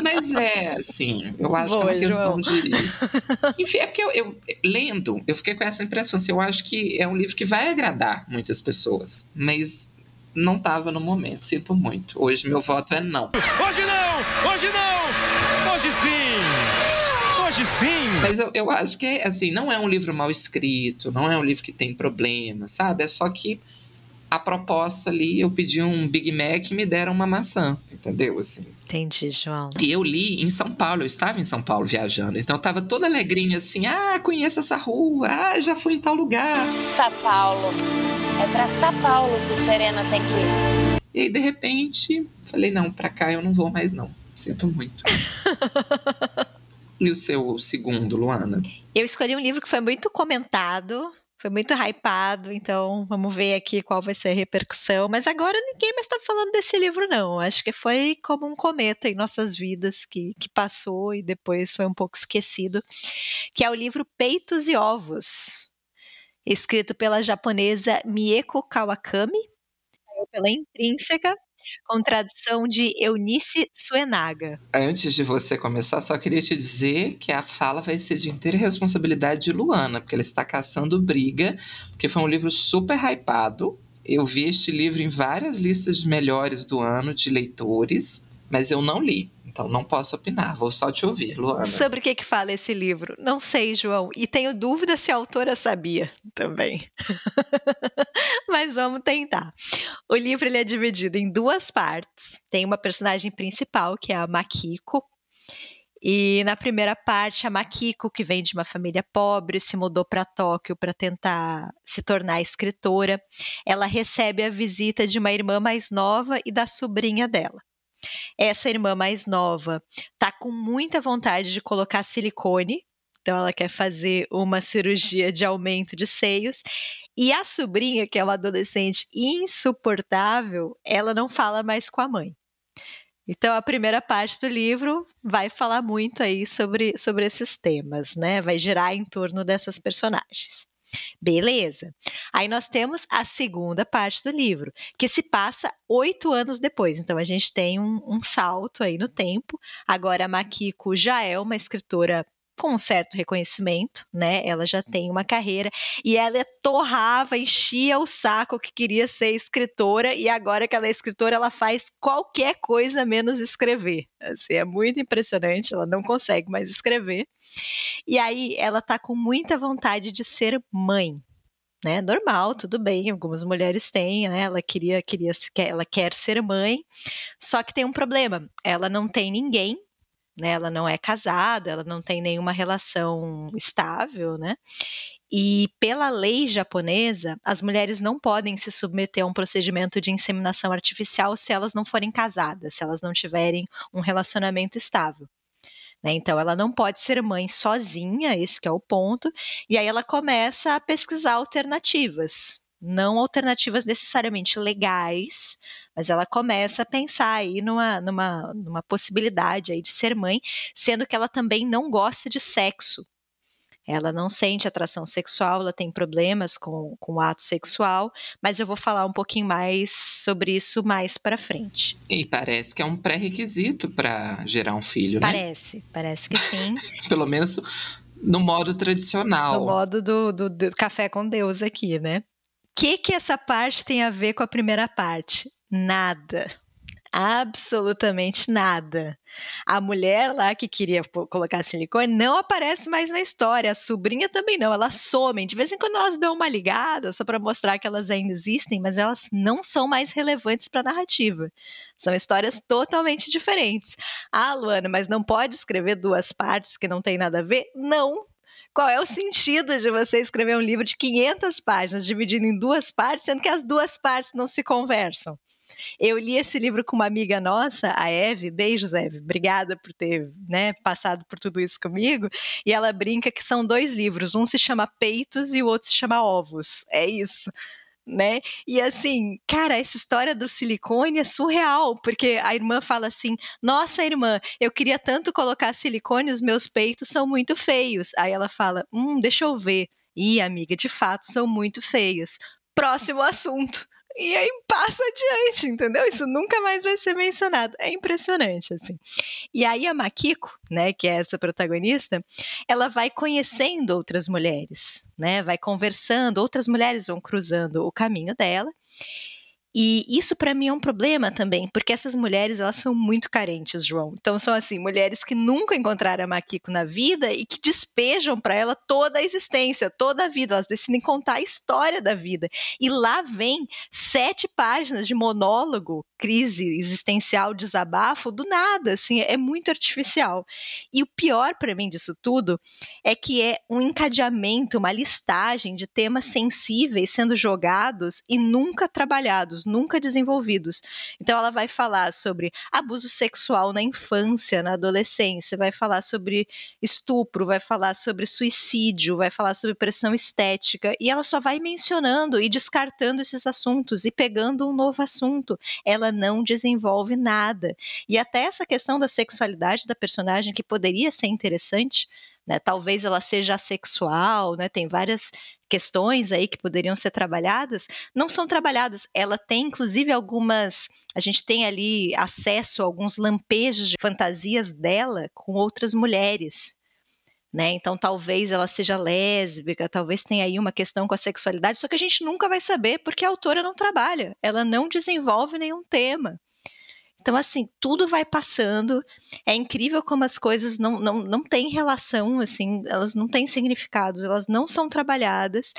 Mas é, assim, eu [LAUGHS] acho Boa, que é uma questão João. de. Enfim, é porque eu, eu, lendo, eu fiquei com essa impressão. Assim, eu acho que é um livro que vai agradar muitas pessoas, mas não estava no momento, sinto muito. Hoje meu voto é não. Hoje não! Hoje não! Hoje sim! Hoje sim! Mas eu, eu acho que, assim, não é um livro mal escrito, não é um livro que tem problema, sabe? É só que a proposta ali, eu pedi um Big Mac e me deram uma maçã, entendeu? Assim. Entendi, João. E eu li em São Paulo, eu estava em São Paulo viajando, então eu tava toda alegrinha assim, ah, conheço essa rua, ah, já fui em tal lugar. São Paulo. É pra São Paulo que Serena tem que ir. E aí, de repente, falei, não, pra cá eu não vou mais não, sinto muito. [LAUGHS] e o seu segundo, Luana? Eu escolhi um livro que foi muito comentado, foi muito hypado, então vamos ver aqui qual vai ser a repercussão. Mas agora ninguém mais está falando desse livro, não. Acho que foi como um cometa em nossas vidas que, que passou e depois foi um pouco esquecido. Que é o livro Peitos e Ovos, escrito pela japonesa Mieko Kawakami, pela Intrínseca, com tradução de Eunice Suenaga. Antes de você começar, só queria te dizer que a fala vai ser de inteira responsabilidade de Luana, porque ela está caçando briga, porque foi um livro super hypado. Eu vi este livro em várias listas de melhores do ano de leitores, mas eu não li. Então não posso opinar, vou só te ouvir, Luana. Sobre o que, que fala esse livro? Não sei, João. E tenho dúvida se a autora sabia também. [LAUGHS] Mas vamos tentar. O livro ele é dividido em duas partes. Tem uma personagem principal, que é a Makiko. E na primeira parte, a Makiko, que vem de uma família pobre, se mudou para Tóquio para tentar se tornar escritora. Ela recebe a visita de uma irmã mais nova e da sobrinha dela. Essa irmã mais nova tá com muita vontade de colocar silicone, então ela quer fazer uma cirurgia de aumento de seios. E a sobrinha, que é uma adolescente insuportável, ela não fala mais com a mãe. Então, a primeira parte do livro vai falar muito aí sobre, sobre esses temas, né? Vai girar em torno dessas personagens. Beleza. Aí nós temos a segunda parte do livro, que se passa oito anos depois. Então a gente tem um, um salto aí no tempo. Agora a Makiko já é uma escritora com um certo reconhecimento, né? Ela já tem uma carreira e ela torrava, enchia o saco que queria ser escritora e agora que ela é escritora, ela faz qualquer coisa menos escrever. Assim, é muito impressionante, ela não consegue mais escrever. E aí ela tá com muita vontade de ser mãe. Né, normal, tudo bem, algumas mulheres têm, né, ela queria, queria, ela quer ser mãe, só que tem um problema, ela não tem ninguém né? Ela não é casada, ela não tem nenhuma relação estável, né? E pela lei japonesa, as mulheres não podem se submeter a um procedimento de inseminação artificial se elas não forem casadas, se elas não tiverem um relacionamento estável. Né? Então, ela não pode ser mãe sozinha, esse é o ponto. E aí ela começa a pesquisar alternativas não alternativas necessariamente legais, mas ela começa a pensar aí numa, numa, numa possibilidade aí de ser mãe, sendo que ela também não gosta de sexo. Ela não sente atração sexual, ela tem problemas com, com o ato sexual, mas eu vou falar um pouquinho mais sobre isso mais para frente. E parece que é um pré-requisito para gerar um filho, né? Parece, parece que sim. [LAUGHS] Pelo menos no modo tradicional. No modo do, do, do café com Deus aqui, né? Que, que essa parte tem a ver com a primeira parte? Nada. Absolutamente nada. A mulher lá que queria colocar silicone não aparece mais na história. A sobrinha também não. Elas somem. De vez em quando elas dão uma ligada só para mostrar que elas ainda existem, mas elas não são mais relevantes para a narrativa. São histórias totalmente diferentes. Ah, Luana, mas não pode escrever duas partes que não tem nada a ver? Não, qual é o sentido de você escrever um livro de 500 páginas, dividido em duas partes, sendo que as duas partes não se conversam? Eu li esse livro com uma amiga nossa, a Eve. Beijos, Eve. Obrigada por ter né, passado por tudo isso comigo. E ela brinca que são dois livros. Um se chama Peitos e o outro se chama Ovos. É isso né? E assim, cara, essa história do silicone é surreal, porque a irmã fala assim: Nossa, irmã, eu queria tanto colocar silicone, os meus peitos são muito feios. Aí ela fala: Hum, deixa eu ver. Ih, amiga, de fato são muito feios. Próximo assunto e aí passa adiante, entendeu? Isso nunca mais vai ser mencionado. É impressionante, assim. E aí a Makiko, né, que é essa protagonista, ela vai conhecendo outras mulheres, né? Vai conversando, outras mulheres vão cruzando o caminho dela. E isso para mim é um problema também, porque essas mulheres elas são muito carentes, João. Então são assim, mulheres que nunca encontraram a Makiko na vida e que despejam para ela toda a existência, toda a vida. Elas decidem contar a história da vida. E lá vem sete páginas de monólogo, crise existencial, desabafo, do nada, assim, é muito artificial. E o pior para mim disso tudo é que é um encadeamento, uma listagem de temas sensíveis sendo jogados e nunca trabalhados nunca desenvolvidos. Então ela vai falar sobre abuso sexual na infância, na adolescência, vai falar sobre estupro, vai falar sobre suicídio, vai falar sobre pressão estética, e ela só vai mencionando e descartando esses assuntos e pegando um novo assunto. Ela não desenvolve nada. E até essa questão da sexualidade da personagem que poderia ser interessante, né? Talvez ela seja assexual, né? Tem várias questões aí que poderiam ser trabalhadas, não são trabalhadas. Ela tem, inclusive, algumas. A gente tem ali acesso a alguns lampejos de fantasias dela com outras mulheres. Né? Então, talvez ela seja lésbica, talvez tenha aí uma questão com a sexualidade, só que a gente nunca vai saber porque a autora não trabalha, ela não desenvolve nenhum tema. Então, assim, tudo vai passando. É incrível como as coisas não, não, não têm relação, assim, elas não têm significados, elas não são trabalhadas.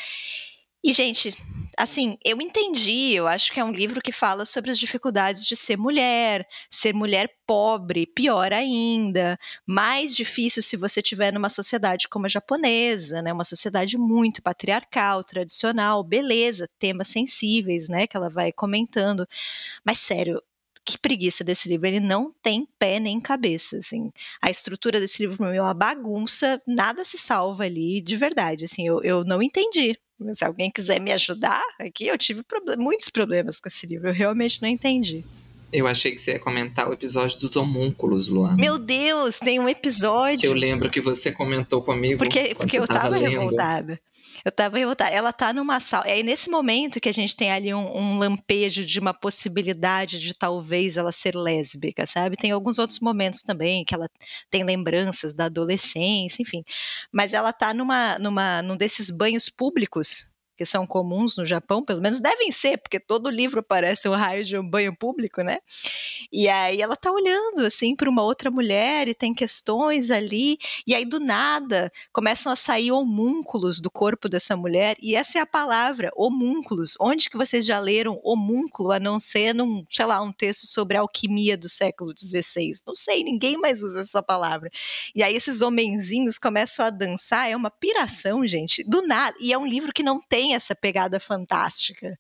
E, gente, assim, eu entendi, eu acho que é um livro que fala sobre as dificuldades de ser mulher, ser mulher pobre, pior ainda, mais difícil se você estiver numa sociedade como a japonesa, né, uma sociedade muito patriarcal, tradicional, beleza, temas sensíveis, né, que ela vai comentando. Mas sério, que preguiça desse livro. Ele não tem pé nem cabeça, assim. A estrutura desse livro é uma bagunça, nada se salva ali, de verdade, assim. Eu, eu não entendi. Se alguém quiser me ajudar aqui, eu tive problem muitos problemas com esse livro. Eu realmente não entendi. Eu achei que você ia comentar o episódio dos homúnculos, Luana. Meu Deus, tem um episódio. Eu lembro que você comentou comigo. Porque, porque eu tava, tava revoltada. Eu tava revoltada. Ela tá numa sala. É nesse momento que a gente tem ali um, um, lampejo de uma possibilidade de talvez ela ser lésbica, sabe? Tem alguns outros momentos também que ela tem lembranças da adolescência, enfim. Mas ela tá numa, numa, num desses banhos públicos que são comuns no Japão, pelo menos devem ser, porque todo livro parece um raio de um banho público, né? E aí ela tá olhando assim para uma outra mulher e tem questões ali, e aí do nada começam a sair homúnculos do corpo dessa mulher, e essa é a palavra, homúnculos. Onde que vocês já leram homúnculo a não ser num, sei lá, um texto sobre alquimia do século XVI? Não sei, ninguém mais usa essa palavra. E aí esses homenzinhos começam a dançar, é uma piração, gente, do nada. E é um livro que não tem essa pegada fantástica.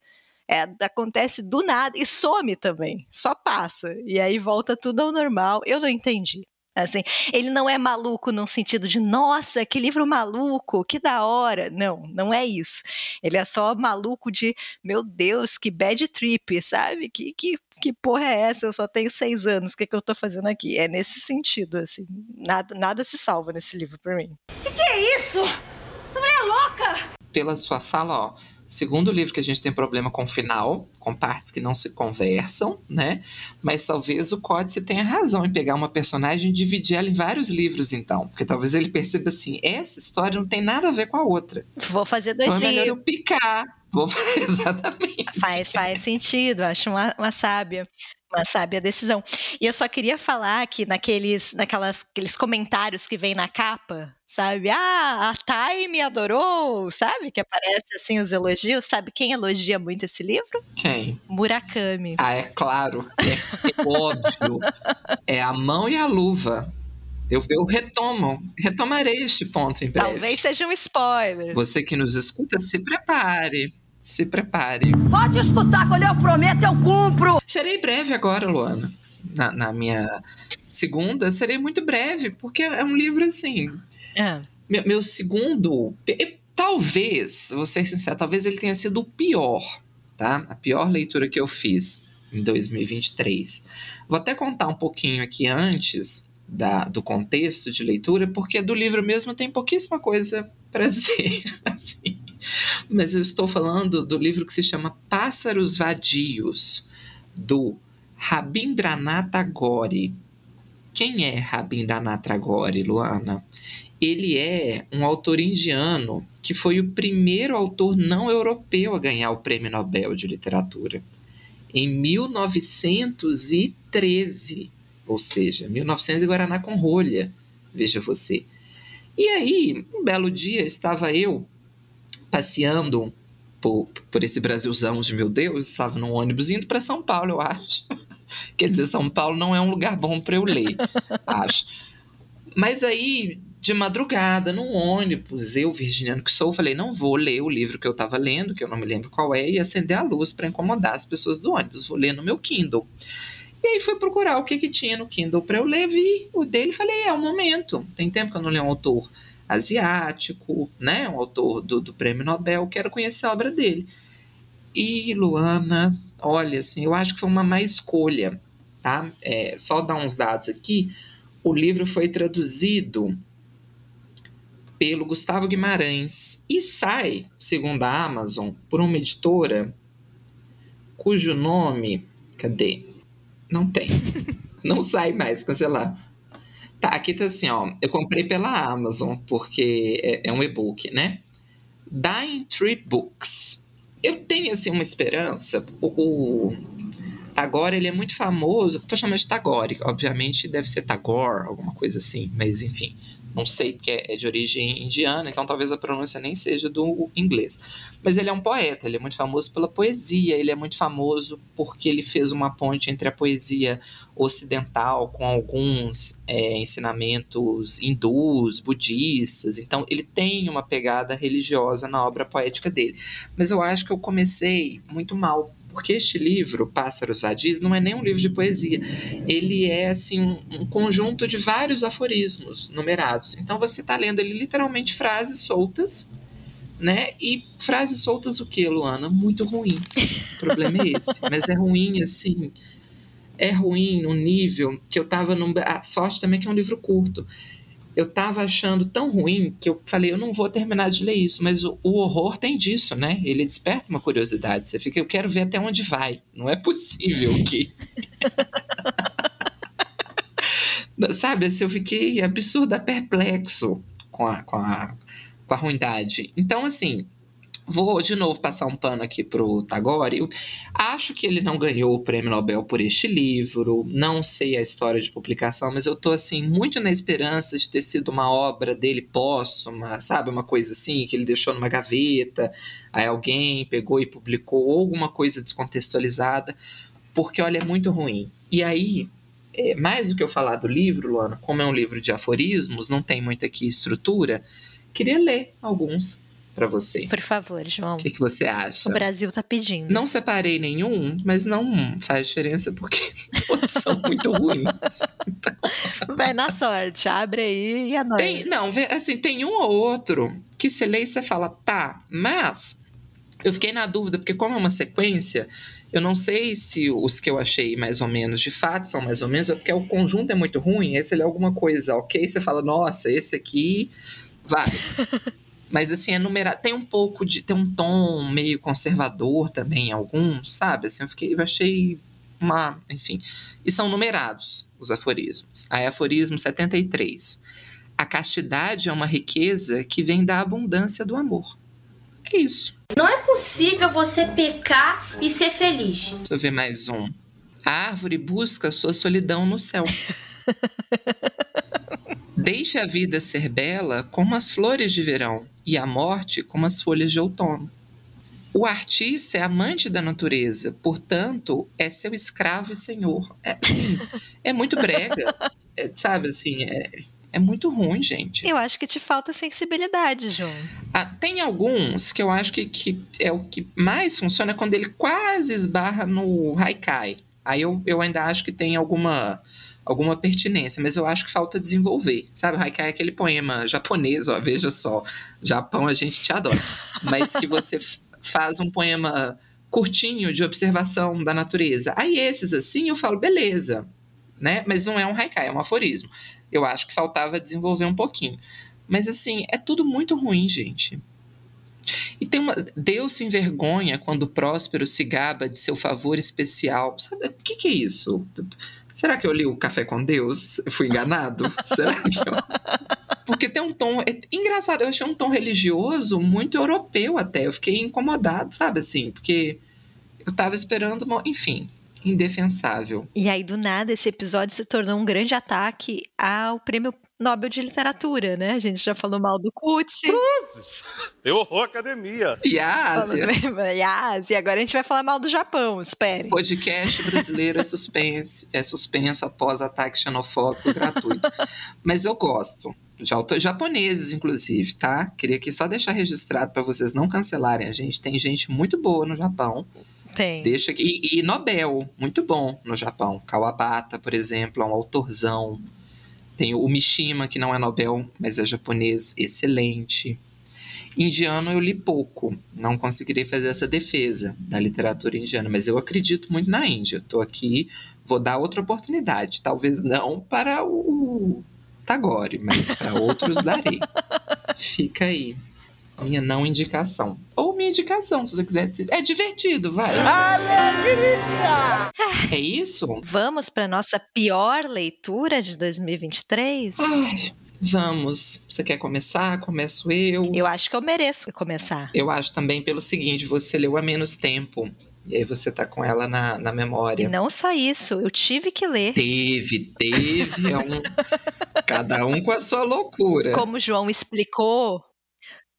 É, acontece do nada e some também, só passa. E aí volta tudo ao normal. Eu não entendi. Assim, ele não é maluco num sentido de, nossa, que livro maluco, que da hora. Não, não é isso. Ele é só maluco de, meu Deus, que bad trip, sabe? Que, que, que porra é essa? Eu só tenho seis anos, o que, que eu tô fazendo aqui? É nesse sentido, assim. Nada, nada se salva nesse livro pra mim. Que que é isso? Essa mulher é louca! Pela sua fala, ó. Segundo livro que a gente tem problema com o final, com partes que não se conversam, né? Mas talvez o Códice tenha razão em pegar uma personagem e dividir ela em vários livros, então. Porque talvez ele perceba assim: essa história não tem nada a ver com a outra. Vou fazer dois então livros. É melhor eu picar. Vou... [LAUGHS] Exatamente. Faz, faz sentido, acho uma, uma sábia uma sábia decisão. E eu só queria falar que naqueles, naquelas, aqueles comentários que vem na capa, sabe? Ah, a Time adorou, sabe? Que aparece assim os elogios. Sabe quem elogia muito esse livro? Quem? Murakami. Ah, é claro. É, é óbvio. É a mão e a luva. Eu, eu, retomo, retomarei este ponto em breve. Talvez seja um spoiler. Você que nos escuta, se prepare. Se prepare. Pode escutar, quando eu prometo, eu cumpro. Serei breve agora, Luana. Na, na minha segunda, serei muito breve, porque é um livro assim. É. Meu, meu segundo. Talvez, vou ser sincero, talvez ele tenha sido o pior, tá? A pior leitura que eu fiz em 2023. Vou até contar um pouquinho aqui antes da, do contexto de leitura, porque do livro mesmo tem pouquíssima coisa para [LAUGHS] dizer. Assim. Mas eu estou falando do livro que se chama Pássaros Vadios, do Rabindranath Tagore. Quem é Rabindranath Tagore, Luana? Ele é um autor indiano que foi o primeiro autor não europeu a ganhar o Prêmio Nobel de Literatura. em 1913, ou seja, 1900 e Guaraná com rolha, veja você. E aí, um belo dia, estava eu passeando por, por esse Brasilzão de meu Deus, estava num ônibus indo para São Paulo, eu acho. [LAUGHS] Quer dizer, São Paulo não é um lugar bom para eu ler, [LAUGHS] acho. Mas aí, de madrugada, num ônibus, eu, virginiano que sou, falei: não vou ler o livro que eu estava lendo, que eu não me lembro qual é, e acender a luz para incomodar as pessoas do ônibus. Vou ler no meu Kindle. E aí fui procurar o que, que tinha no Kindle para eu ler, vi o dele falei: é o momento. Tem tempo que eu não leio um autor asiático, né? Um autor do, do prêmio Nobel, quero conhecer a obra dele. E Luana, olha, assim, eu acho que foi uma má escolha, tá? É, só dar uns dados aqui. O livro foi traduzido pelo Gustavo Guimarães e sai, segundo a Amazon, por uma editora cujo nome. Cadê? Não tem. [LAUGHS] Não sai mais, cancelar. Tá, aqui tá assim, ó. Eu comprei pela Amazon, porque é, é um e-book, né? Dying Tree Books. Eu tenho, assim, uma esperança. O, o Tagore, ele é muito famoso. Estou chamando de Tagore. Obviamente, deve ser Tagore, alguma coisa assim. Mas, enfim não sei porque é de origem indiana, então talvez a pronúncia nem seja do inglês. Mas ele é um poeta, ele é muito famoso pela poesia, ele é muito famoso porque ele fez uma ponte entre a poesia ocidental com alguns é, ensinamentos hindus, budistas, então ele tem uma pegada religiosa na obra poética dele. Mas eu acho que eu comecei muito mal porque este livro, Pássaros Vadios, não é nem um livro de poesia. Ele é assim um, conjunto de vários aforismos numerados. Então você está lendo ali literalmente frases soltas, né? E frases soltas o que, Luana? Muito ruins. O problema é esse. Mas é ruim assim. É ruim no nível que eu estava num. A sorte também é que é um livro curto eu tava achando tão ruim que eu falei, eu não vou terminar de ler isso, mas o, o, horror tem disso, né? Ele desperta uma curiosidade. Você fica, eu quero ver até onde vai. Não é possível que. [LAUGHS] Sabe, assim, eu fiquei absurda, perplexo com a, com a, com a ruindade. Então, assim, Vou de novo passar um pano aqui pro Tagore. Acho que ele não ganhou o prêmio Nobel por este livro. Não sei a história de publicação, mas eu tô assim muito na esperança de ter sido uma obra dele póstuma, sabe, uma coisa assim que ele deixou numa gaveta, aí alguém pegou e publicou alguma coisa descontextualizada, porque olha é muito ruim. E aí é, mais do que eu falar do livro, Luana, como é um livro de aforismos, não tem muito aqui estrutura, queria ler alguns para você. Por favor, João. O que, que, você acha? O Brasil tá pedindo. Não separei nenhum, mas não faz diferença porque [LAUGHS] todos são muito ruins. Então... [LAUGHS] Vai na sorte, abre aí e anota. Tem, não, assim, tem um ou outro que você lê e você fala, tá, mas eu fiquei na dúvida, porque como é uma sequência, eu não sei se os que eu achei mais ou menos de fato são mais ou menos, é porque o conjunto é muito ruim, esse é alguma coisa, ok? Você fala, nossa, esse aqui vai. [LAUGHS] Mas assim, é numerado. Tem um pouco de. Tem um tom meio conservador também, alguns, sabe? Assim, eu fiquei. Eu achei uma. Enfim. E são numerados os aforismos. Aí, aforismo 73. A castidade é uma riqueza que vem da abundância do amor. É isso. Não é possível você pecar e ser feliz. Deixa eu ver mais um. A árvore busca sua solidão no céu. [LAUGHS] Deixe a vida ser bela como as flores de verão e a morte como as folhas de outono. O artista é amante da natureza, portanto, é seu escravo e senhor. É, assim, é muito brega, é, sabe, assim, é, é muito ruim, gente. Eu acho que te falta sensibilidade, João. Ah, tem alguns que eu acho que, que é o que mais funciona quando ele quase esbarra no haikai. Aí eu, eu ainda acho que tem alguma alguma pertinência, mas eu acho que falta desenvolver. Sabe, o haikai é aquele poema japonês, ó, veja só, Japão a gente te adora, mas que você faz um poema curtinho de observação da natureza. Aí esses assim eu falo, beleza, né? Mas não é um haikai, é um aforismo. Eu acho que faltava desenvolver um pouquinho. Mas assim, é tudo muito ruim, gente. E tem uma. Deus se envergonha quando próspero se gaba de seu favor especial. Sabe o que, que é isso? Será que eu li o Café com Deus? Eu fui enganado? Será que eu... [LAUGHS] Porque tem um tom. É engraçado, eu achei um tom religioso muito europeu até. Eu fiquei incomodado, sabe assim? Porque Eu tava esperando, uma... enfim, indefensável. E aí, do nada, esse episódio se tornou um grande ataque ao prêmio Nobel de Literatura, né? A gente já falou mal do Kutsi. Cruzes! [LAUGHS] Eu horror academia. E a Ásia. e a Ásia. Agora a gente vai falar mal do Japão, espere. Podcast brasileiro é suspense, é suspenso após ataque xenofóbico gratuito. Mas eu gosto. De autores japoneses, inclusive, tá? Queria aqui só deixar registrado para vocês não cancelarem a gente. Tem gente muito boa no Japão. Tem. Deixa aqui. E, e Nobel, muito bom no Japão. Kawabata, por exemplo, é um autorzão. Tem o Mishima, que não é Nobel, mas é japonês, excelente. Indiano eu li pouco, não conseguirei fazer essa defesa da literatura indiana, mas eu acredito muito na Índia. Estou aqui, vou dar outra oportunidade. Talvez não para o Tagore, mas para outros darei. [LAUGHS] Fica aí. Minha não indicação. Ou minha indicação, se você quiser dizer. É divertido, vai. Alegria! É isso? Vamos para nossa pior leitura de 2023? Ai, vamos. Você quer começar? Começo eu. Eu acho que eu mereço começar. Eu acho também pelo seguinte: você leu há menos tempo. E aí você tá com ela na, na memória. E não só isso, eu tive que ler. Teve, teve. É um... Cada um com a sua loucura. Como o João explicou,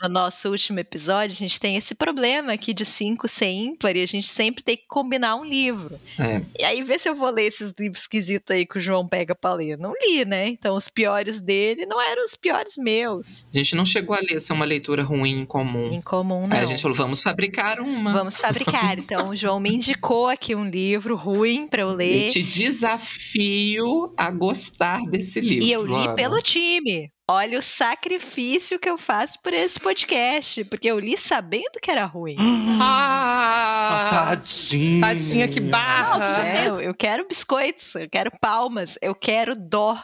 no nosso último episódio, a gente tem esse problema aqui de 5 ser ímpar e a gente sempre tem que combinar um livro. É. E aí, vê se eu vou ler esses livros esquisitos aí que o João pega pra ler. Não li, né? Então, os piores dele não eram os piores meus. A gente não chegou a ler ser uma leitura ruim em comum. Em comum, não. Aí a gente falou, vamos fabricar uma. Vamos fabricar. [LAUGHS] Então, o João me indicou aqui um livro ruim pra eu ler. Eu te desafio a gostar desse livro. E eu li Ana. pelo time. Olha o sacrifício que eu faço por esse podcast, porque eu li sabendo que era ruim. Ah! Tadinha. Tadinha, que barra. É, eu, eu quero biscoitos, eu quero palmas, eu quero dó,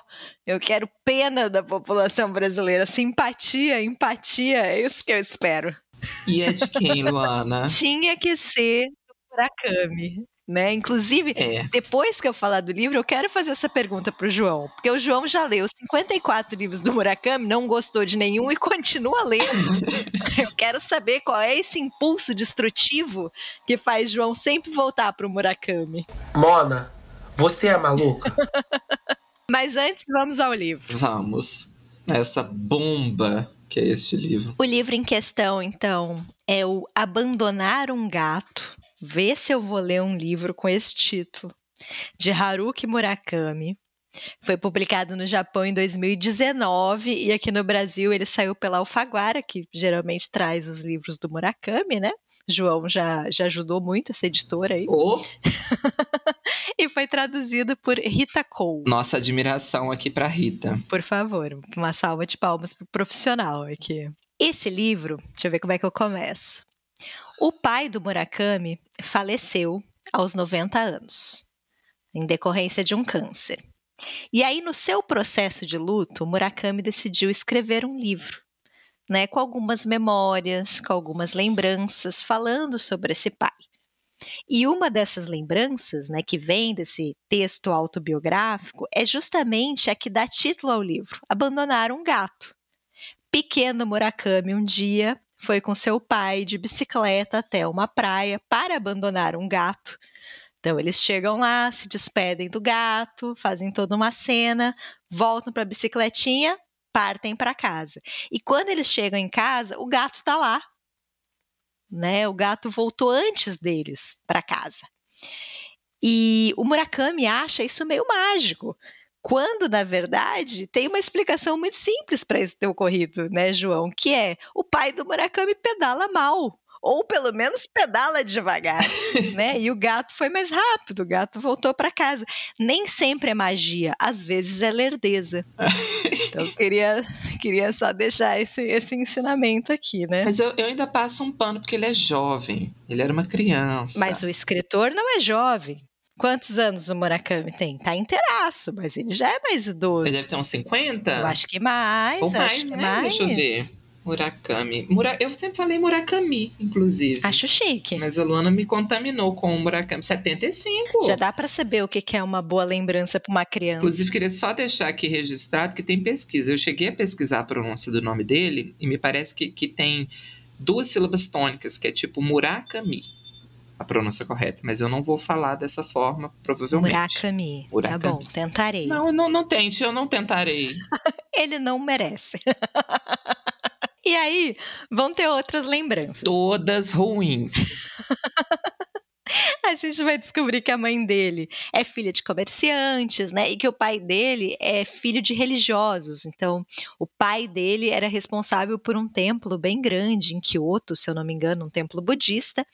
eu quero pena da população brasileira, simpatia, empatia, é isso que eu espero. E é de quem, Luana? Tinha que ser do Murakami. Né? Inclusive, É. depois que eu falar do livro, eu quero fazer essa pergunta pro João. Porque o João já leu 54 livros do Murakami, não gostou de nenhum e [LAUGHS] continua lendo. eu quero saber qual é esse impulso destrutivo que faz João sempre voltar pro Murakami. Mona, você é maluca? [LAUGHS] Mas antes, vamos ao livro. Vamos. Essa bomba que é este livro. O livro em questão, então, é o Abandonar um Gato. Vê se eu vou ler um livro com esse título. De Haruki Murakami. Foi publicado no Japão em 2019 e aqui no Brasil ele saiu pela Alfaguara, que geralmente traz os livros do Murakami, né? João já, já ajudou muito essa editora aí. Oh, [LAUGHS] e foi traduzido por Rita Cole. nossa admiração aqui pra Rita. Por favor, uma salva de palmas pro profissional aqui. Esse livro, deixa eu ver como é que eu começo. O pai do Murakami faleceu aos 90 anos, em decorrência de um câncer. E aí, no seu processo de luto, Murakami decidiu escrever um livro, né, com algumas memórias, com algumas lembranças, falando sobre esse pai. E uma dessas lembranças, né, que vem desse texto autobiográfico, é justamente a que dá título ao livro, Abandonar um Gato. Pequeno Murakami um dia foi com seu pai de bicicleta até uma praia para abandonar um gato. Então eles chegam lá, se despedem do gato, fazem toda uma cena, voltam para a bicicletinha, partem para casa. E quando eles chegam em casa, o gato está lá. Né? O gato voltou antes deles para casa. E o Murakami acha isso meio mágico, quando na verdade tem uma explicação muito simples para isso ter ocorrido, né, João? Que é o pai do Murakami pedala mal. Ou pelo menos pedala devagar, [LAUGHS] né? E o gato foi mais rápido, o gato voltou para casa. Nem sempre é magia, às vezes é lerdeza. Então eu queria, queria só deixar esse, esse ensinamento aqui, né? Mas eu, eu ainda passo um pano porque ele é jovem. Ele era uma criança. Mas o escritor não é jovem. Quantos anos o Murakami tem? Tá inteiraço, mas ele já é mais idoso. Ele deve ter uns 50? Eu acho que mais. Ou mais, né? mais. Deixa eu ver. Murakami. Mura... Eu sempre falei Murakami, inclusive. Acho chique. Mas a Luana me contaminou com o Murakami. 75. Já dá pra saber o que é uma boa lembrança pra uma criança. Inclusive, queria só deixar aqui registrado que tem pesquisa. Eu cheguei a pesquisar a pronúncia do nome dele e me parece que, que tem duas sílabas tônicas, que é tipo Murakami. A pronúncia correta, mas eu não vou falar dessa forma, provavelmente. Murakami. Murakami. Tá bom, tentarei. Não, não, não tente, eu não tentarei. [LAUGHS] Ele não merece. [LAUGHS] e aí, vão ter outras lembranças. Todas ruins. [LAUGHS] a gente vai descobrir que a mãe dele é filha de comerciantes, né? E que o pai dele é filho de religiosos. Então, o pai dele era responsável por um templo bem grande em Kyoto, se eu não me engano, um templo budista.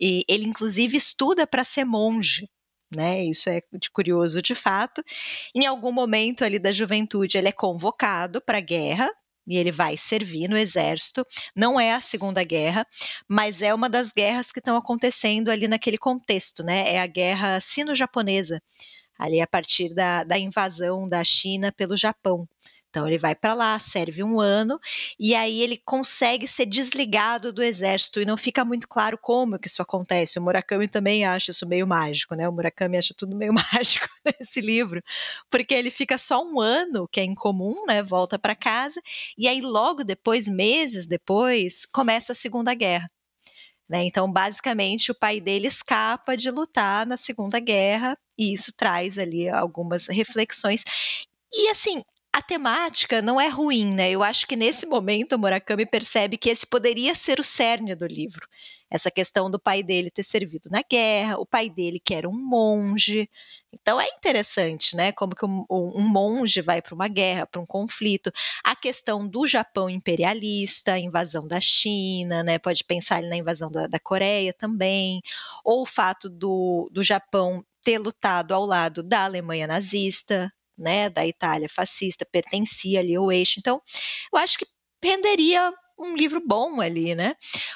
E ele, inclusive, estuda para ser monge. Né, isso é de curioso de fato. Em algum momento ali da juventude, ele é convocado para a guerra, e ele vai servir no exército. Não é a Segunda Guerra, mas é uma das guerras que estão acontecendo ali naquele contexto, né? É a guerra sino-japonesa, ali a partir da, da invasão da China pelo Japão. Então ele vai para lá, serve um ano e aí ele consegue ser desligado do exército e não fica muito claro como que isso acontece. O Murakami também acha isso meio mágico, né? O Murakami acha tudo meio [LAUGHS] mágico nesse livro, porque ele fica só um ano, que é incomum, né? Volta para casa e aí logo depois, meses depois, começa a Segunda Guerra. Né? Então, basicamente, o pai dele escapa de lutar na Segunda Guerra, e isso traz ali algumas reflexões. E assim, a temática não é ruim, né? Eu acho que nesse momento Murakami percebe que esse poderia ser o cerne do livro. Essa questão do pai dele ter servido na guerra, o pai dele que era um monge. Então é interessante, né? Como que um, um monge vai para uma guerra, para um conflito. A questão do Japão imperialista, a invasão da China, né? Pode pensar na invasão da, da Coreia também. Ou o fato do, do Japão ter lutado ao lado da Alemanha nazista, né, da Itália fascista, pertencia ali ao eixo. Então, eu acho que renderia um livro bom ali, né?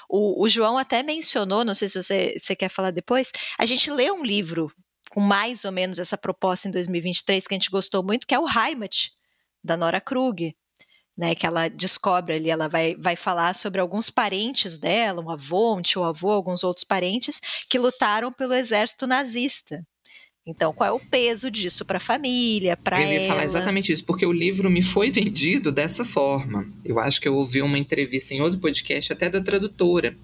O, o, João até mencionou, não sei se você, você quer falar depois, a gente lê um livro com mais ou menos essa proposta em 2023 que a gente gostou muito, que é o Heimat, da Nora Krug, né, que ela descobre ali, ela vai, vai falar sobre alguns parentes dela, um avô, um tio-avô, alguns outros parentes, que lutaram pelo exército nazista. Então, qual é o peso disso para a família, para ela? Eu ia falar exatamente isso, porque o livro me foi vendido dessa forma. Eu acho que eu ouvi uma entrevista em outro podcast, até da tradutora.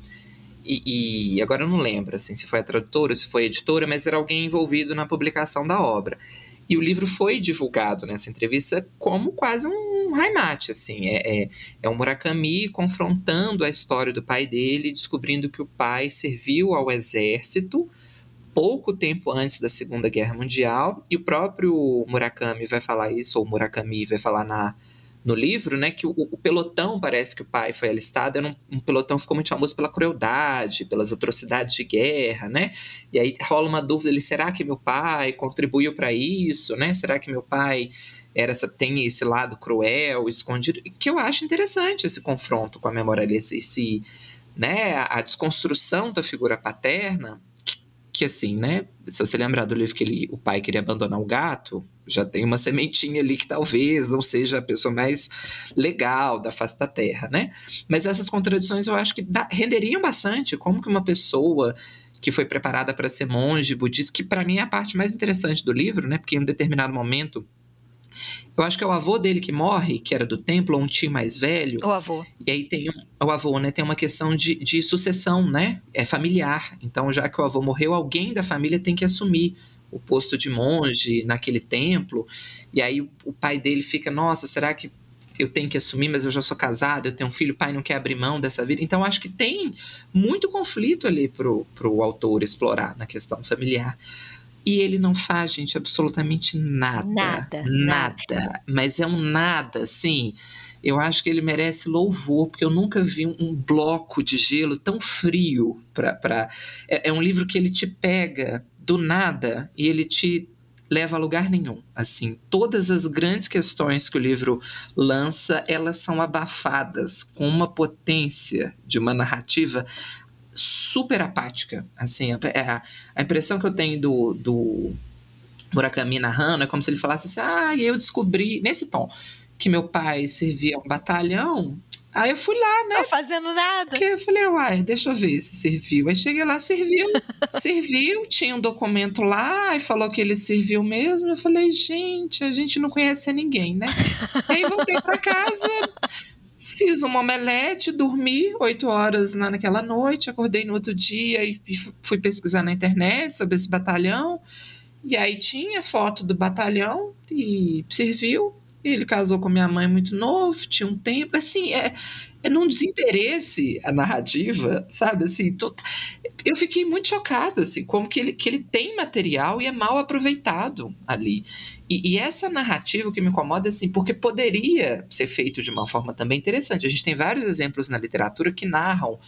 E, e, agora eu não lembro assim, se foi a tradutora, se foi a editora, mas era alguém envolvido na publicação da obra. E o livro foi divulgado nessa entrevista como quase um Haimate, assim. É, é, é o Murakami confrontando a história do pai dele, descobrindo que o pai serviu ao exército pouco tempo antes da Segunda Guerra Mundial, e o próprio Murakami vai falar isso, ou Murakami vai falar na, no livro, né, que o, o, pelotão, parece que o pai foi alistado, era um, um, pelotão que ficou muito famoso pela crueldade, pelas atrocidades de guerra, né, e aí rola uma dúvida ali, será que meu pai contribuiu para isso, né, será que meu pai era essa, tem esse lado cruel, escondido, que eu acho interessante esse confronto com a memória, esse, esse né, a, a desconstrução da figura paterna, que assim, né? Se você lembrar do livro que ele, o pai queria abandonar o gato, já tem uma sementinha ali que talvez não seja a pessoa mais legal da face da terra, né? Mas essas contradições eu acho que renderiam bastante. Como que uma pessoa que foi preparada para ser monge budista, que para mim é a parte mais interessante do livro, né? Porque em um determinado momento eu acho que é o avô dele que morre, que era do templo, ou um tio mais velho. O avô. E aí tem um, o avô, né? Tem uma questão de, de sucessão, né? É familiar. Então, já que o avô morreu, alguém da família tem que assumir o posto de monge naquele templo. E aí o, pai dele fica, nossa, será que eu tenho que assumir, mas eu já sou casado, eu tenho um filho, o pai não quer abrir mão dessa vida. Então, acho que tem muito conflito ali pro, pro autor explorar na questão familiar. E ele não faz, gente, absolutamente nada. Nada. Nada. nada. Mas é um nada, assim. Eu acho que ele merece louvor, porque eu nunca vi um, bloco de gelo tão frio. Pra, pra... É, é um livro que ele te pega do nada e ele te leva a lugar nenhum. Assim, todas as grandes questões que o livro lança, elas são abafadas com uma potência de uma narrativa super apática. Assim, a, a, a impressão que eu tenho do, do Murakami narrando é como se ele falasse assim: ah, eu descobri, nesse tom, que meu pai servia um batalhão. Aí eu fui lá, né? Não fazendo nada. Porque eu falei, uai, deixa eu ver se serviu. Aí cheguei lá, serviu. [LAUGHS] serviu, tinha um documento lá e falou que ele serviu mesmo. Eu falei, gente, a gente não conhece ninguém, né? aí voltei para casa, Fiz uma omelete, dormi oito horas naquela noite, acordei no outro dia e fui pesquisar na internet sobre esse batalhão. E aí tinha foto do batalhão e serviu. Ele casou com minha mãe muito novo, tinha um tempo. Assim, é, é num desinteresse a narrativa, sabe? Assim, tô, eu fiquei muito chocado, assim, como que ele, que ele tem material e é mal aproveitado ali. E, e, essa narrativa que me incomoda, assim, porque poderia ser feito de uma forma também interessante. A gente tem vários exemplos na literatura que narram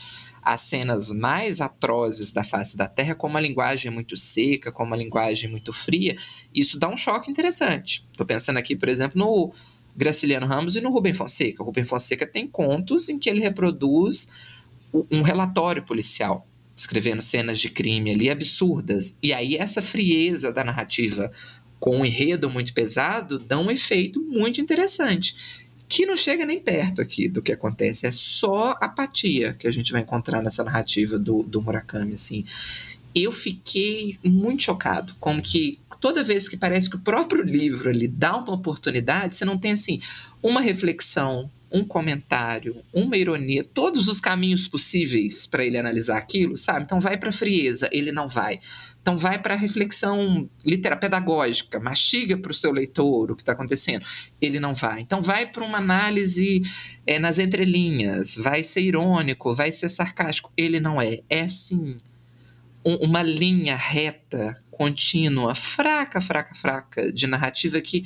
as cenas mais atrozes da face da Terra com uma linguagem muito seca, com uma linguagem muito fria. Isso dá um choque interessante. Estou pensando aqui, por exemplo, no Graciliano Ramos e no Rubem Fonseca. O Rubem Fonseca tem contos em que ele reproduz um relatório policial, escrevendo cenas de crime ali absurdas. E aí essa frieza da narrativa com um enredo muito pesado dá um efeito muito interessante que não chega nem perto aqui do que acontece. É só apatia que a gente vai encontrar nessa narrativa do, do Murakami, assim. Eu fiquei muito chocado, como que toda vez que parece que o próprio livro lhe dá uma oportunidade, você não tem, assim, uma reflexão, um comentário, uma ironia, todos os caminhos possíveis para ele analisar aquilo, sabe? Então vai para frieza, ele não vai. Então vai para a reflexão literal pedagógica, mastiga para o seu leitor o que está acontecendo. Ele não vai. Então vai para uma análise é, nas entrelinhas, vai ser irônico, vai ser sarcástico. Ele não é. É assim um, uma linha reta, contínua, fraca, fraca, fraca de narrativa que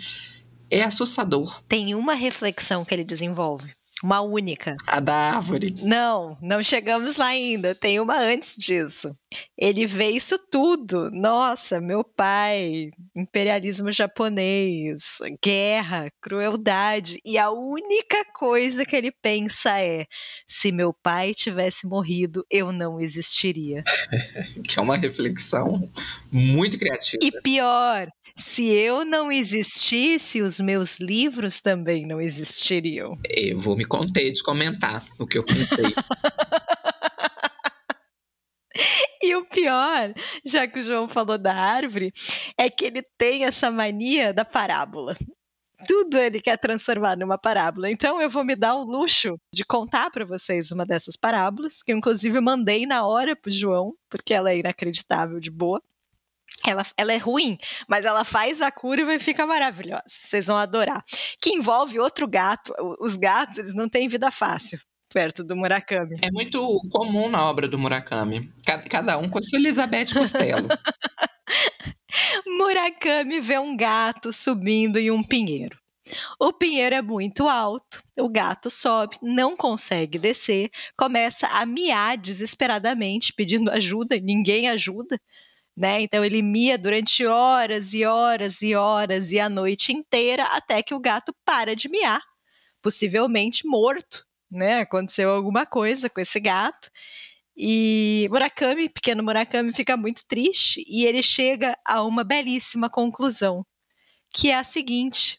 é assustador. Tem uma reflexão que ele desenvolve uma única. A da árvore. Não, não chegamos lá ainda. Tem uma antes disso. Ele vê isso tudo. Nossa, meu pai, imperialismo japonês, guerra, crueldade. E a única coisa que ele pensa é: se meu pai tivesse morrido, eu não existiria. [LAUGHS] que é uma reflexão muito criativa. E pior, se eu não existisse, os meus livros também não existiriam. Eu vou me conter de comentar o que eu pensei. [LAUGHS] E o pior, já que o João falou da árvore, é que ele tem essa mania da parábola. Tudo ele quer transformar numa parábola. Então eu vou me dar o luxo de contar para vocês uma dessas parábolas, que eu inclusive mandei na hora pro João, porque ela é inacreditável de boa. Ela, ela é ruim, mas ela faz a curva e fica maravilhosa. Vocês vão adorar. Que envolve outro gato. Os gatos, eles não têm vida fácil perto do Murakami. É muito comum na obra do Murakami. Cada, cada um com a sua Elizabeth Costello. [LAUGHS] Murakami vê um gato subindo em um pinheiro. O pinheiro é muito alto, o gato sobe, não consegue descer, começa a miar desesperadamente, pedindo ajuda, ninguém ajuda né? Então ele mia durante horas e horas e horas e a noite inteira até que o gato para de miar, possivelmente morto, né? Aconteceu alguma coisa com esse gato. E Murakami, pequeno Murakami, fica muito triste e ele chega a uma belíssima conclusão, que é a seguinte: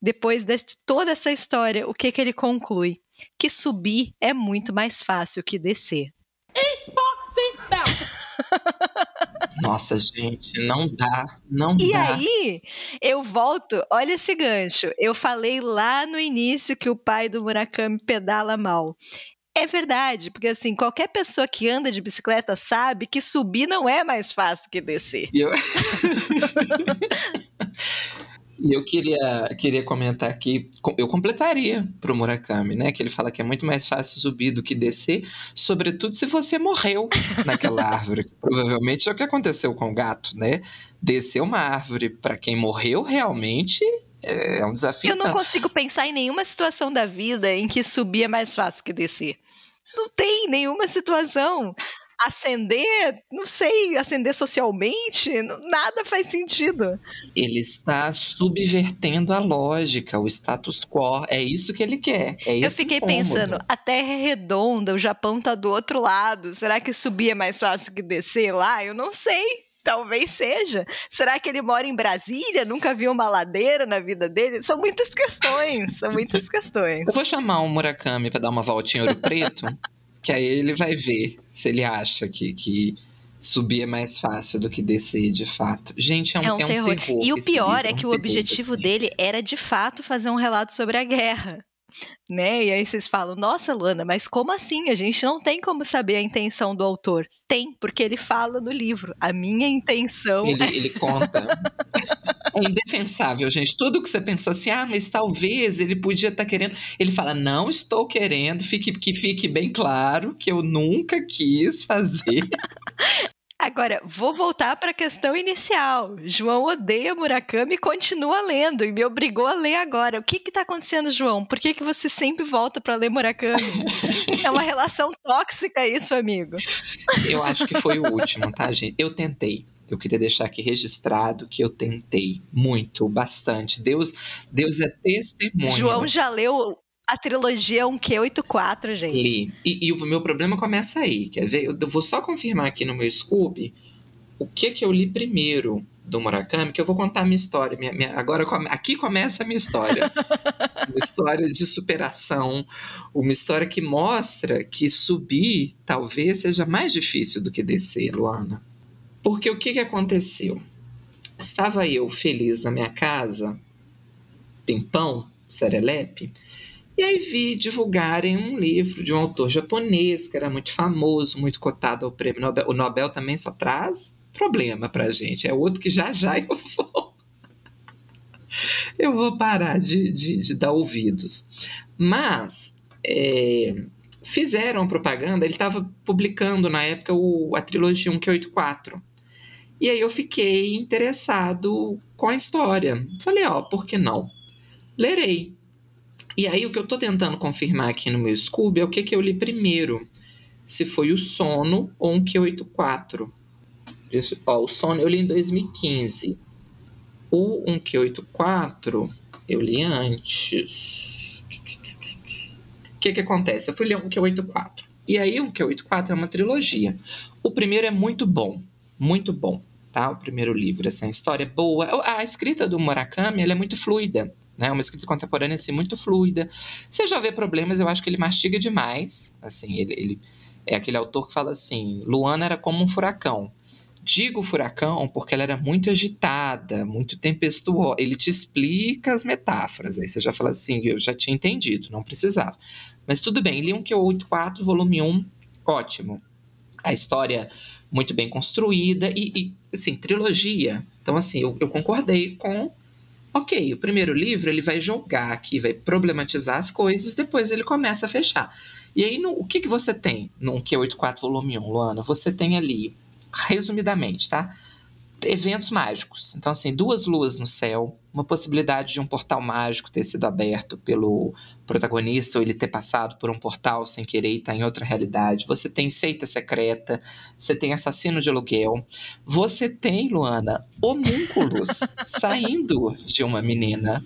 depois de toda essa história, o que, que ele conclui? Que subir é muito mais fácil que descer. Impossível! [LAUGHS] Nossa, gente, não dá, não e dá. E aí, eu volto, olha esse gancho. Eu falei lá no início que o pai do Murakami pedala mal. É verdade, porque assim, qualquer pessoa que anda de bicicleta sabe que subir não é mais fácil que descer. Eu... [LAUGHS] E eu queria, queria comentar aqui, eu completaria pro Murakami, né? Que ele fala que é muito mais fácil subir do que descer, sobretudo se você morreu naquela [LAUGHS] árvore. Provavelmente é o que aconteceu com o gato, né? Descer uma árvore para quem morreu realmente é um desafio. Eu não consigo pensar em nenhuma situação da vida em que subir é mais fácil que descer. Não tem nenhuma situação ascender, não sei, ascender socialmente, nada faz sentido. Ele está subvertendo a lógica, o status quo. É isso que ele quer. É Eu fiquei incômodo. pensando, a Terra é redonda, o Japão tá do outro lado. Será que subir é mais fácil que descer lá? Eu não sei. Talvez seja. Será que ele mora em Brasília? Nunca viu uma ladeira na vida dele? São muitas questões, são muitas questões. [LAUGHS] Eu vou chamar o Murakami para dar uma voltinha em Ouro Preto. Que aí ele vai ver se ele acha que, que subir é mais fácil do que descer de fato. Gente, é um, é um, é um terror. terror. E o pior livro, é um que o objetivo assim. dele era de fato fazer um relato sobre a guerra. Né? E aí vocês falam, nossa, Luana, mas como assim? A gente não tem como saber a intenção do autor. Tem, porque ele fala no livro. A minha intenção. Ele, ele conta. [LAUGHS] é indefensável, gente. Tudo que você pensa assim, ah, mas talvez ele podia estar tá querendo. Ele fala, não estou querendo, fique, que fique bem claro que eu nunca quis fazer. [LAUGHS] Agora, vou voltar para a questão inicial. João odeia Murakami e continua lendo e me obrigou a ler agora. O que está acontecendo, João? Por que, que você sempre volta para ler Murakami? [LAUGHS] é uma relação tóxica isso, amigo. Eu acho que foi o último, tá, gente? Eu tentei. Eu queria deixar aqui registrado que eu tentei muito, bastante. Deus, Deus é testemunho. João já leu a trilogia 1Q84, gente. Li. E, e, o meu problema começa aí, quer ver? Eu vou só confirmar aqui no meu Scoop o que que eu li primeiro do Murakami, que eu vou contar a minha história. Minha, minha, agora, aqui começa a minha história. [LAUGHS] uma história de superação, uma história que mostra que subir talvez seja mais difícil do que descer, Luana. Porque o que, que aconteceu? Estava eu feliz na minha casa, pimpão, serelepe, e aí vi divulgarem um livro de um autor japonês que era muito famoso, muito cotado ao prêmio Nobel. O Nobel também só traz problema pra gente. É outro que já já eu vou. Eu vou parar de, de, de dar ouvidos. Mas é, fizeram propaganda, ele estava publicando na época o, a trilogia 1Q84. E aí eu fiquei interessado com a história. Falei, ó, por que não? Lerei. E aí o que eu estou tentando confirmar aqui no meu Scooby é o que, que eu li primeiro. Se foi o Sono ou um Q84. Ó, o Sono eu li em 2015. O 1Q84 eu li antes. O que que acontece? Eu fui ler um Q84. E aí o Q84 é uma trilogia. O primeiro é muito bom, muito bom, tá? O primeiro livro, essa história é boa. A escrita do Murakami, ela é muito fluida né? Uma escrita contemporânea assim muito fluida. Você já vê problemas, eu acho que ele mastiga demais. Assim, ele, ele é aquele autor que fala assim: Luana era como um furacão. Digo furacão porque ela era muito agitada, muito tempestuosa. Ele te explica as metáforas. Aí você já fala assim: eu já tinha entendido, não precisava. Mas tudo bem, li um que 84, volume 1, ótimo. A história muito bem construída e, e assim, trilogia. Então, assim, eu, eu concordei com Ok, o primeiro livro ele vai jogar aqui, vai problematizar as coisas, depois ele começa a fechar. E aí, no, o que, que você tem no Q84 volume 1, Luana? Você tem ali, resumidamente, tá? Eventos mágicos. Então, assim, duas luas no céu, uma possibilidade de um portal mágico ter sido aberto pelo protagonista ou ele ter passado por um portal sem querer e estar tá em outra realidade. Você tem seita secreta, você tem assassino de aluguel, você tem, Luana, homúnculos [LAUGHS] saindo de uma menina.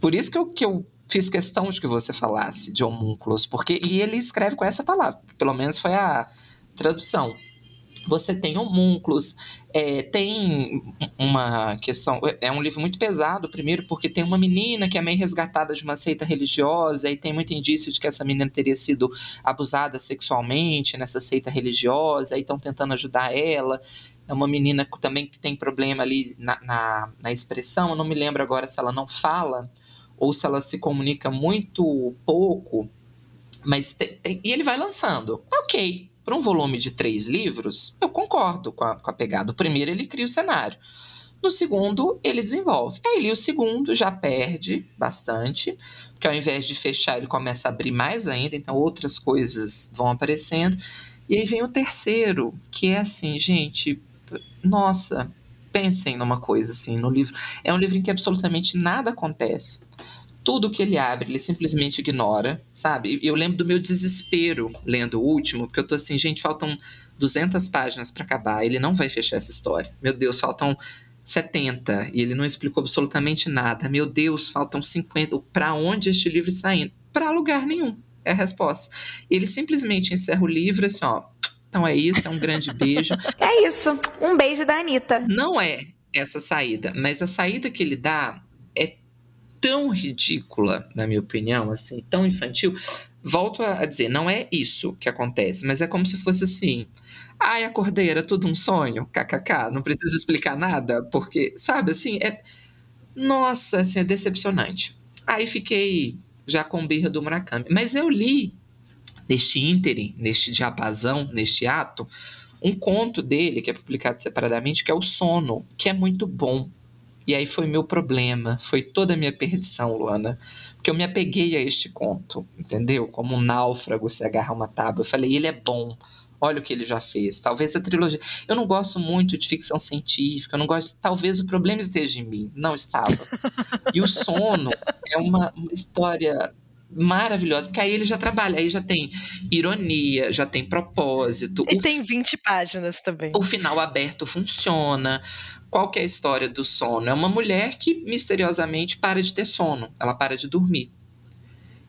Por isso que eu, que eu fiz questão de que você falasse de homúnculos, porque e ele escreve com essa palavra, pelo menos foi a tradução você tem homúnculos, é, tem uma questão. É um livro muito pesado, primeiro, porque tem uma menina que é meio resgatada de uma seita religiosa, e tem muito indício de que essa menina teria sido abusada sexualmente nessa seita religiosa, e estão tentando ajudar ela. É uma menina também que tem problema ali na, na, na expressão, eu não me lembro agora se ela não fala ou se ela se comunica muito pouco, mas tem, tem, e ele vai lançando. Ok, para um volume de três livros, eu concordo com a, com a pegada. O primeiro, ele cria o cenário. No segundo, ele desenvolve. Aí o segundo já perde bastante, porque ao invés de fechar, ele começa a abrir mais ainda, então outras coisas vão aparecendo. E aí vem o terceiro, que é assim, gente, nossa, pensem numa coisa assim, no livro. É um livro em que absolutamente nada acontece tudo que ele abre, ele simplesmente ignora, sabe? Eu lembro do meu desespero lendo o último, porque eu tô assim, gente, faltam 200 páginas para acabar, ele não vai fechar essa história. Meu Deus, faltam 70 e ele não explicou absolutamente nada. Meu Deus, faltam 50. Para onde este livro está indo? Para lugar nenhum. É a resposta. Ele simplesmente encerra o livro assim, ó. Então é isso, é um grande beijo. [LAUGHS] é isso, um beijo da Anitta. Não é essa saída, mas a saída que ele dá tão ridícula, na minha opinião, assim, tão infantil. Volto a dizer, não é isso que acontece, mas é como se fosse assim. Ai, acordei, era tudo um sonho, kkk, não preciso explicar nada, porque, sabe, assim, é. Nossa, assim, é decepcionante. Aí fiquei já com birra do Murakami. Mas eu li neste ínterim, neste diapasão, neste ato, um conto dele que é publicado separadamente, que é o Sono, que é muito bom. E aí foi meu problema, foi toda a minha perdição, Luana. Porque eu me apeguei a este conto, entendeu? Como um náufrago se agarra uma tábua. Eu falei, ele é bom. Olha o que ele já fez. Talvez a trilogia. Eu não gosto muito de ficção científica, eu não gosto. Talvez o problema esteja em mim. Não estava. E o sono é uma, uma história maravilhosa, porque aí ele já trabalha, aí já tem ironia, já tem propósito. E tem 20 páginas também. O final aberto funciona. Qual que é a história do sono? É uma mulher que misteriosamente para de ter sono, ela para de dormir.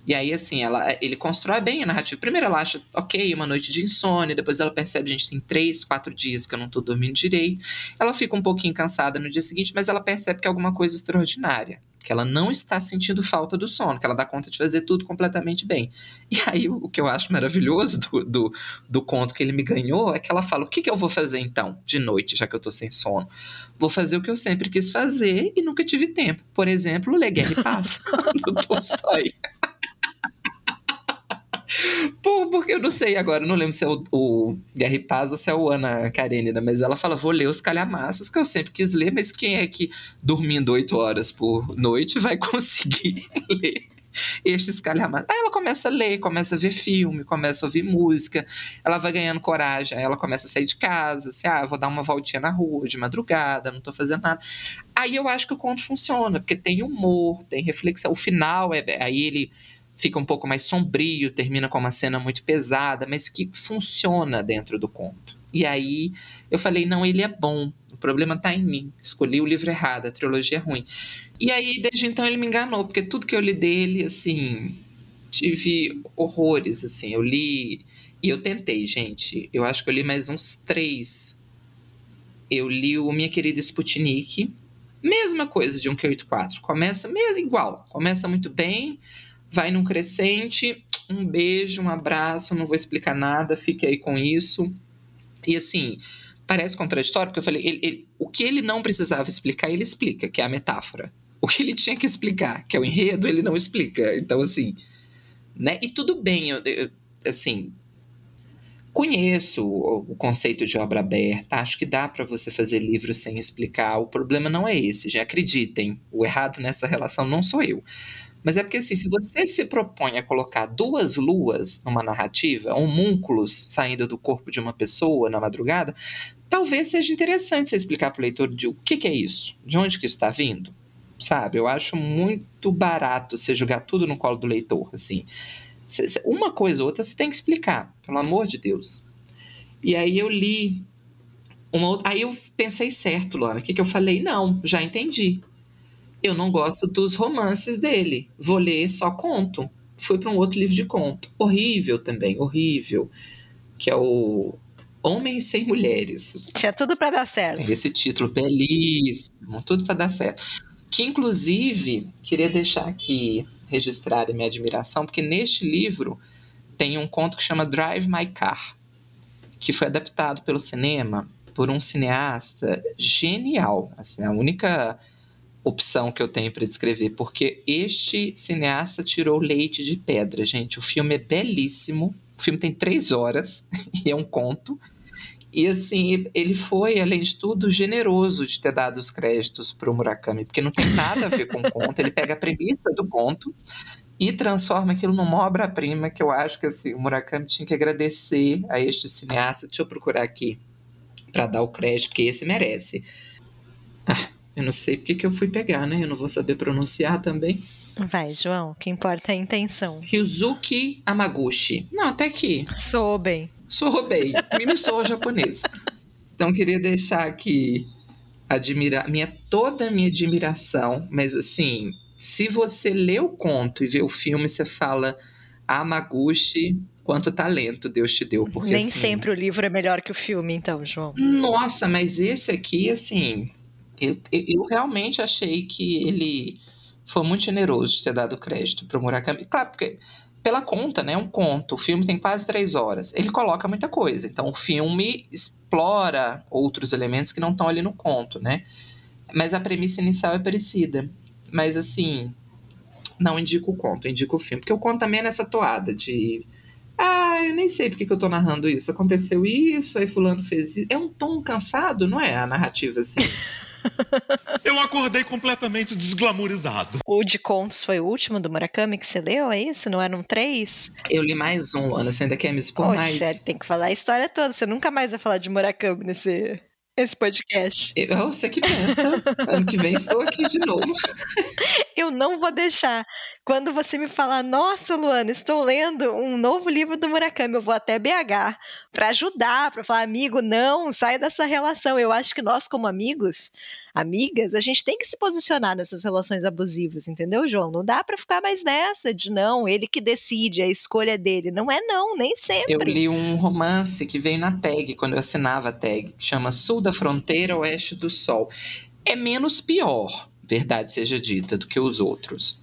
E aí, assim, ela, ele constrói bem a narrativa. Primeiro ela acha, ok, uma noite de insônia, depois ela percebe, gente, tem três, quatro dias que eu não tô dormindo direito. Ela fica um pouquinho cansada no dia seguinte, mas ela percebe que é alguma coisa extraordinária. Que ela não está sentindo falta do sono, que ela dá conta de fazer tudo completamente bem. E aí, o que eu acho maravilhoso do, do, do conto que ele me ganhou é que ela fala: o que, que eu vou fazer então, de noite, já que eu tô sem sono? Vou fazer o que eu sempre quis fazer e nunca tive tempo. Por exemplo, ler Guerra e Paz, [LAUGHS] [LAUGHS] do Tolstói. Porque eu não sei agora, não lembro se é o, o Guerra e Paz ou se é o Ana Karenina, mas ela fala: vou ler os calhamaços que eu sempre quis ler, mas quem é que dormindo oito horas por noite vai [LAUGHS] conseguir ler? Estes calhamaços. Aí ela começa a ler, começa a ver filme, começa a ouvir música, ela vai ganhando coragem, aí ela começa a sair de casa, assim, ah, vou dar uma voltinha na rua de madrugada, não tô fazendo nada. Aí eu acho que o conto funciona, porque tem humor, tem reflexão. O final é. Aí ele fica um pouco mais sombrio, termina com uma cena muito pesada, mas que funciona dentro do conto. E aí eu falei: não, ele é bom, problema está em mim. Escolhi o livro errado, a trilogia é ruim. E aí, desde então, ele me enganou, porque tudo que eu li dele, assim, tive horrores, assim. Eu li. E eu tentei, gente. Eu acho que eu li mais uns três. Eu li o Minha Querida Sputnik. Mesma coisa de um Q84. Começa mesmo igual. Começa muito bem vai num crescente. Um beijo, um abraço, não vou explicar nada, fique aí com isso. E assim, parece contraditório, porque eu falei, ele, ele, o que ele não precisava explicar, ele explica, que é a metáfora. O que ele tinha que explicar, que é o enredo, ele não explica. Então, assim, né? E tudo bem, eu, eu assim, conheço o, o, conceito de obra aberta, acho que dá para você fazer livro sem explicar. O problema não é esse, já acreditem. O errado nessa relação não sou eu. Mas é porque, assim, se você se propõe a colocar duas luas numa narrativa, homúnculos saindo do corpo de uma pessoa na madrugada, talvez seja interessante você explicar para o leitor de o que, que é isso, de onde que está vindo, sabe? Eu acho muito barato você jogar tudo no colo do leitor, assim. Uma coisa ou outra você tem que explicar, pelo amor de Deus. E aí eu li uma outra, aí eu pensei certo, Lora, o que, que eu falei? Não, já entendi eu não gosto dos romances dele. Vou ler só conto. Fui para um outro livro de conto. Horrível também, horrível. Que é o Homens Sem Mulheres. Tinha tudo para dar certo. Esse título belíssimo, tudo para dar certo. Que inclusive queria deixar aqui registrada minha admiração, porque neste livro tem um conto que chama Drive My Car, que foi adaptado pelo cinema por um cineasta genial. Assim, a única opção que eu tenho para descrever, porque este cineasta tirou leite de pedra, gente. O filme é belíssimo. O filme tem três horas [LAUGHS] e é um conto. E assim, ele foi, além de tudo, generoso de ter dado os créditos para o Murakami, porque não tem nada a ver com o conto. Ele pega a premissa do conto e transforma aquilo numa obra-prima que eu acho que assim, o Murakami tinha que agradecer a este cineasta. Deixa eu procurar aqui para dar o crédito, porque esse merece. Ah, eu não sei porque que eu fui pegar, né? Eu não vou saber pronunciar também. Vai, João, o que importa é a intenção. Ryuzuki Amaguchi. Não, até aqui. Sou bem. Sou bem. Me sou japonês. Então, queria deixar aqui admirar minha, toda a minha admiração, mas assim, se você lê o conto e vê o filme, você fala Amaguchi, quanto talento Deus te deu. Porque, Nem assim, sempre o livro é melhor que o filme, então, João. Nossa, mas esse aqui, assim, eu, eu realmente achei que ele foi muito generoso de ter dado crédito para o Murakami. Claro, porque pela conta, né? Um conto. O filme tem quase três horas. Ele coloca muita coisa. Então, o filme explora outros elementos que não estão ali no conto, né? Mas a premissa inicial é parecida. Mas, assim, Não indico o conto, indico o filme. Porque o conto também é nessa toada de. Ah, eu nem sei porque que eu tô narrando isso. Aconteceu isso, aí fulano fez isso. É um tom cansado, não é? A narrativa assim. [LAUGHS] Eu acordei completamente desglamorizado. O de contos foi o último do Murakami que você leu, é isso? Não eram três? Eu li mais um, Ana. Você ainda quer me expor Poxa, mais? tem que falar a história toda. Você nunca mais vai falar de Murakami nesse, esse podcast. Eu, você que pensa. ano que vem estou aqui de novo. [LAUGHS] Eu não vou deixar. Quando você me falar, nossa, Luana, estou lendo um novo livro do Murakami, eu vou até BH para ajudar, para falar, amigo, não, sai dessa relação. Eu acho que nós, como amigos, amigas, a gente tem que se posicionar nessas relações abusivas, entendeu, João? Não dá para ficar mais nessa de não, ele que decide, a escolha dele. Não é não, nem sempre. Eu li um romance que veio na tag, quando eu assinava a tag, que chama Sul da Fronteira, Oeste do Sol. É menos pior, verdade seja dita, do que os outros.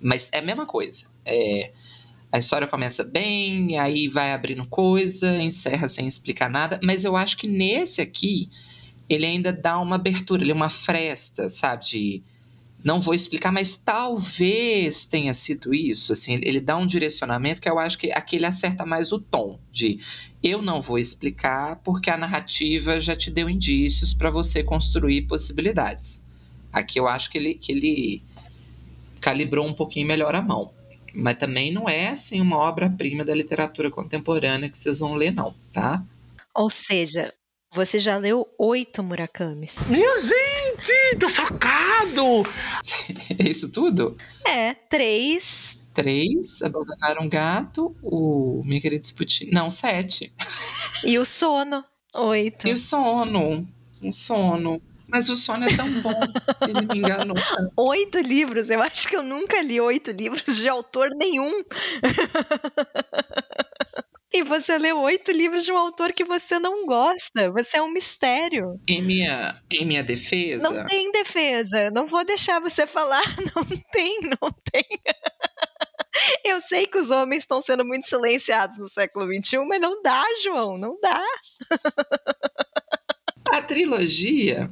Mas é a mesma coisa. É, a história começa bem, aí vai abrindo coisa, encerra sem explicar nada. Mas eu acho que nesse aqui, ele ainda dá uma abertura, ele é uma fresta, sabe? De, não vou explicar, mas talvez tenha sido isso. Assim, ele, dá um direcionamento que eu acho que aqui ele acerta mais o tom de eu não vou explicar porque a narrativa já te deu indícios para você construir possibilidades. Aqui eu acho que ele, que ele calibrou um pouquinho melhor a mão. Mas também não é assim uma obra-prima da literatura contemporânea que vocês vão ler, não, tá? Ou seja, você já leu oito Murakamis. Minha gente, tô chocado! [LAUGHS] É isso tudo? É, três. Três, Abandonar um Gato, o Minha Querida Disputir. Não, sete. E o Sono, oito. E o Sono, um sono. Mas o sono é tão bom, ele me enganou. [LAUGHS] Oito livros, eu acho que eu nunca li oito livros de autor nenhum. [LAUGHS] E você leu oito livros de um autor que você não gosta. Você é um mistério. Em minha, em minha defesa. Não tem defesa. Não vou deixar você falar. [LAUGHS] Não tem, não tem. Eu sei que os homens estão sendo muito silenciados no século XXI, mas não dá, João, não dá. A trilogia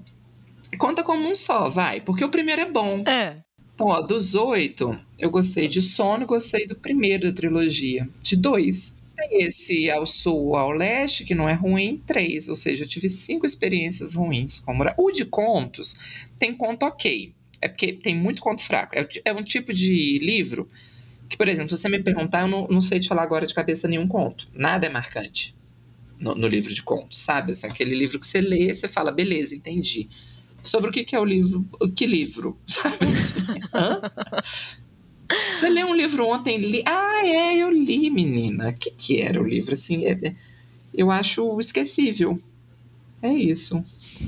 conta como um só, vai, porque o primeiro é bom. É. Então, ó, dos oito, eu gostei de Sono, gostei do primeiro da trilogia, de dois. Tem esse ao sul, ao leste, que não é ruim, três. Ou seja, eu tive cinco experiências ruins com Murakami. O de contos tem conto ok. É porque tem muito conto fraco. É, é um tipo de livro que, por exemplo, se você me perguntar, eu não, não sei te falar agora de cabeça nenhum conto. Nada é marcante no, no livro de contos, sabe? Assim, aquele livro que você lê, você fala, beleza, entendi. Sobre o que, que é o livro? Que livro? [LAUGHS] Sabe assim? Hã? Você leu um livro ontem? Li... Ah, é, eu li, menina. O que, que era o livro? Assim, é, eu acho esquecível. É isso.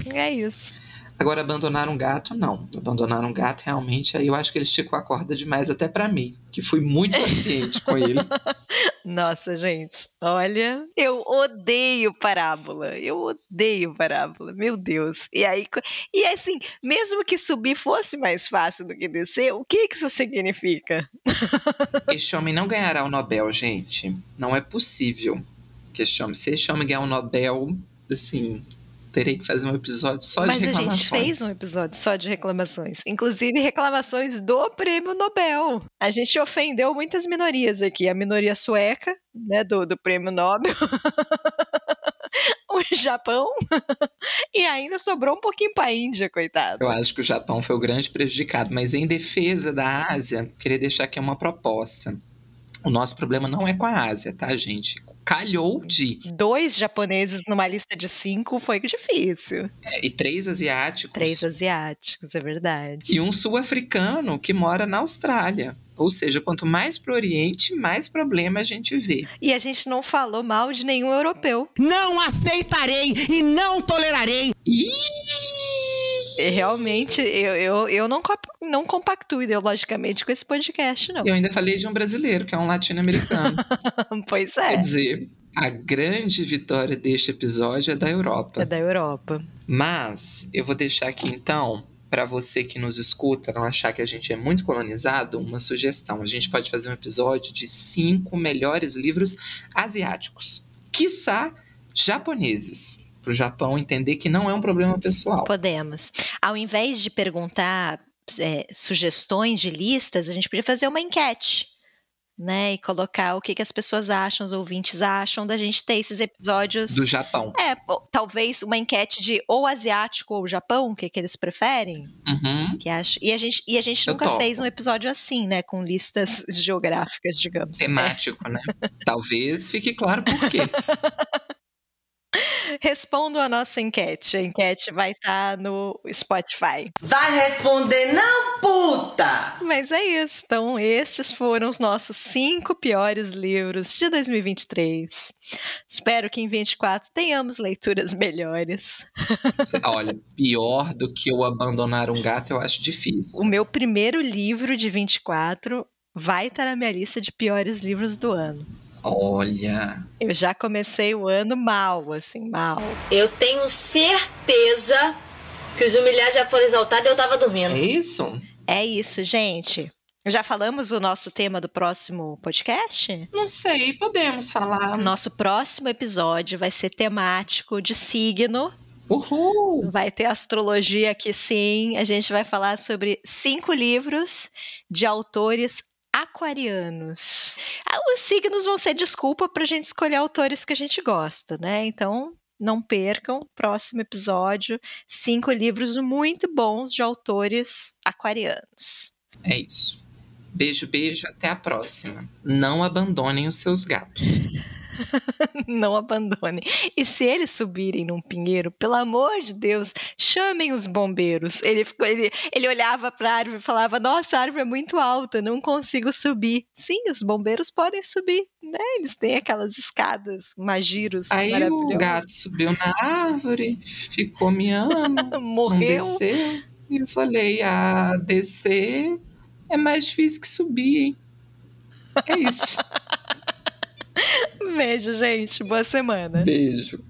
É isso. Agora, abandonar um gato, não. Abandonar um gato, realmente, aí eu acho que ele esticou a corda demais até para mim, que fui muito paciente com ele. [LAUGHS] Nossa, gente, olha, eu odeio parábola. Eu odeio parábola, meu Deus. E aí, e assim, mesmo que subir fosse mais fácil do que descer, o que, que isso significa? [LAUGHS] Este homem não ganhará o Nobel, gente. Não é possível que este homem, se este homem ganhar o Nobel, assim, terei que fazer um episódio só Mas de reclamações. a gente fez um episódio só de reclamações. Inclusive reclamações do prêmio Nobel. A gente ofendeu muitas minorias aqui. A minoria sueca, né, do, do prêmio Nobel. [LAUGHS] o Japão. [LAUGHS] e ainda sobrou um pouquinho pra Índia, coitado. Eu acho que o Japão foi o grande prejudicado. Mas em defesa da Ásia, queria deixar aqui uma proposta. O nosso problema não é com a Ásia, tá, gente? Calhou de. Dois japoneses numa lista de cinco foi difícil. É, e três asiáticos. Três asiáticos, é verdade. E um sul-africano que mora na Austrália. Ou seja, quanto mais pro Oriente, mais problema a gente vê. E a gente não falou mal de nenhum europeu. Não aceitarei e não tolerarei. Realmente, eu, eu, eu não, não compactuo ideologicamente com esse podcast, não. Eu ainda falei de um brasileiro, que é um latino-americano. [LAUGHS] pois é. Quer dizer, a grande vitória deste episódio é da Europa. É da Europa. Mas eu vou deixar aqui então, para você que nos escuta, não achar que a gente é muito colonizado, uma sugestão. A gente pode fazer um episódio de cinco melhores livros asiáticos. Quiçá japoneses para o Japão entender que não é um problema pessoal. Podemos. Ao invés de perguntar é, sugestões de listas, a gente podia fazer uma enquete né? E colocar o que, que as pessoas acham, os ouvintes acham da gente ter esses episódios. Do Japão. É, talvez uma enquete de ou asiático ou Japão, o que, que eles preferem. Uhum. Que acho, e a gente, e a gente nunca topo. fez um episódio assim, né? Com listas [LAUGHS] geográficas, digamos. Temático, né? Talvez fique claro por quê. [LAUGHS] Respondam a nossa enquete. A enquete vai estar tá no Spotify. Vai responder, não, puta! Mas é isso. Então, estes foram os nossos cinco piores livros de 2023. Espero que em 24 tenhamos leituras melhores. [LAUGHS] Olha, pior do que o Abandonar um Gato, eu acho difícil. O meu primeiro livro de 24 vai estar na minha lista de piores livros do ano. Olha. Eu já comecei o ano mal, assim, mal. Eu tenho certeza que os humilhados já foram exaltados e eu tava dormindo. É isso? É isso, gente. Já falamos o nosso tema do próximo podcast? Não sei, podemos falar. Nosso próximo episódio vai ser temático de signo. Uhul! Vai ter astrologia aqui sim. A gente vai falar sobre cinco livros de autores aquarianos. Ah, os signos vão ser desculpa para a gente escolher autores que a gente gosta, né? Então, não percam, próximo episódio, cinco livros muito bons de autores aquarianos. É isso. Beijo, beijo, até a próxima. Não abandonem os seus gatos. [LAUGHS] não abandonem. E se eles subirem num pinheiro, pelo amor de Deus, chamem os bombeiros. Ele, ficou, ele, ele olhava para a árvore e falava: Nossa, a árvore é muito alta, não consigo subir. Sim, os bombeiros podem subir, né? Eles têm aquelas escadas, magiros Aí o gato subiu na árvore, ficou miando, [LAUGHS] morreu. Desceu. E eu falei: Ah, descer é mais difícil que subir, hein? É isso. [LAUGHS] Beijo, gente. Boa semana. Beijo.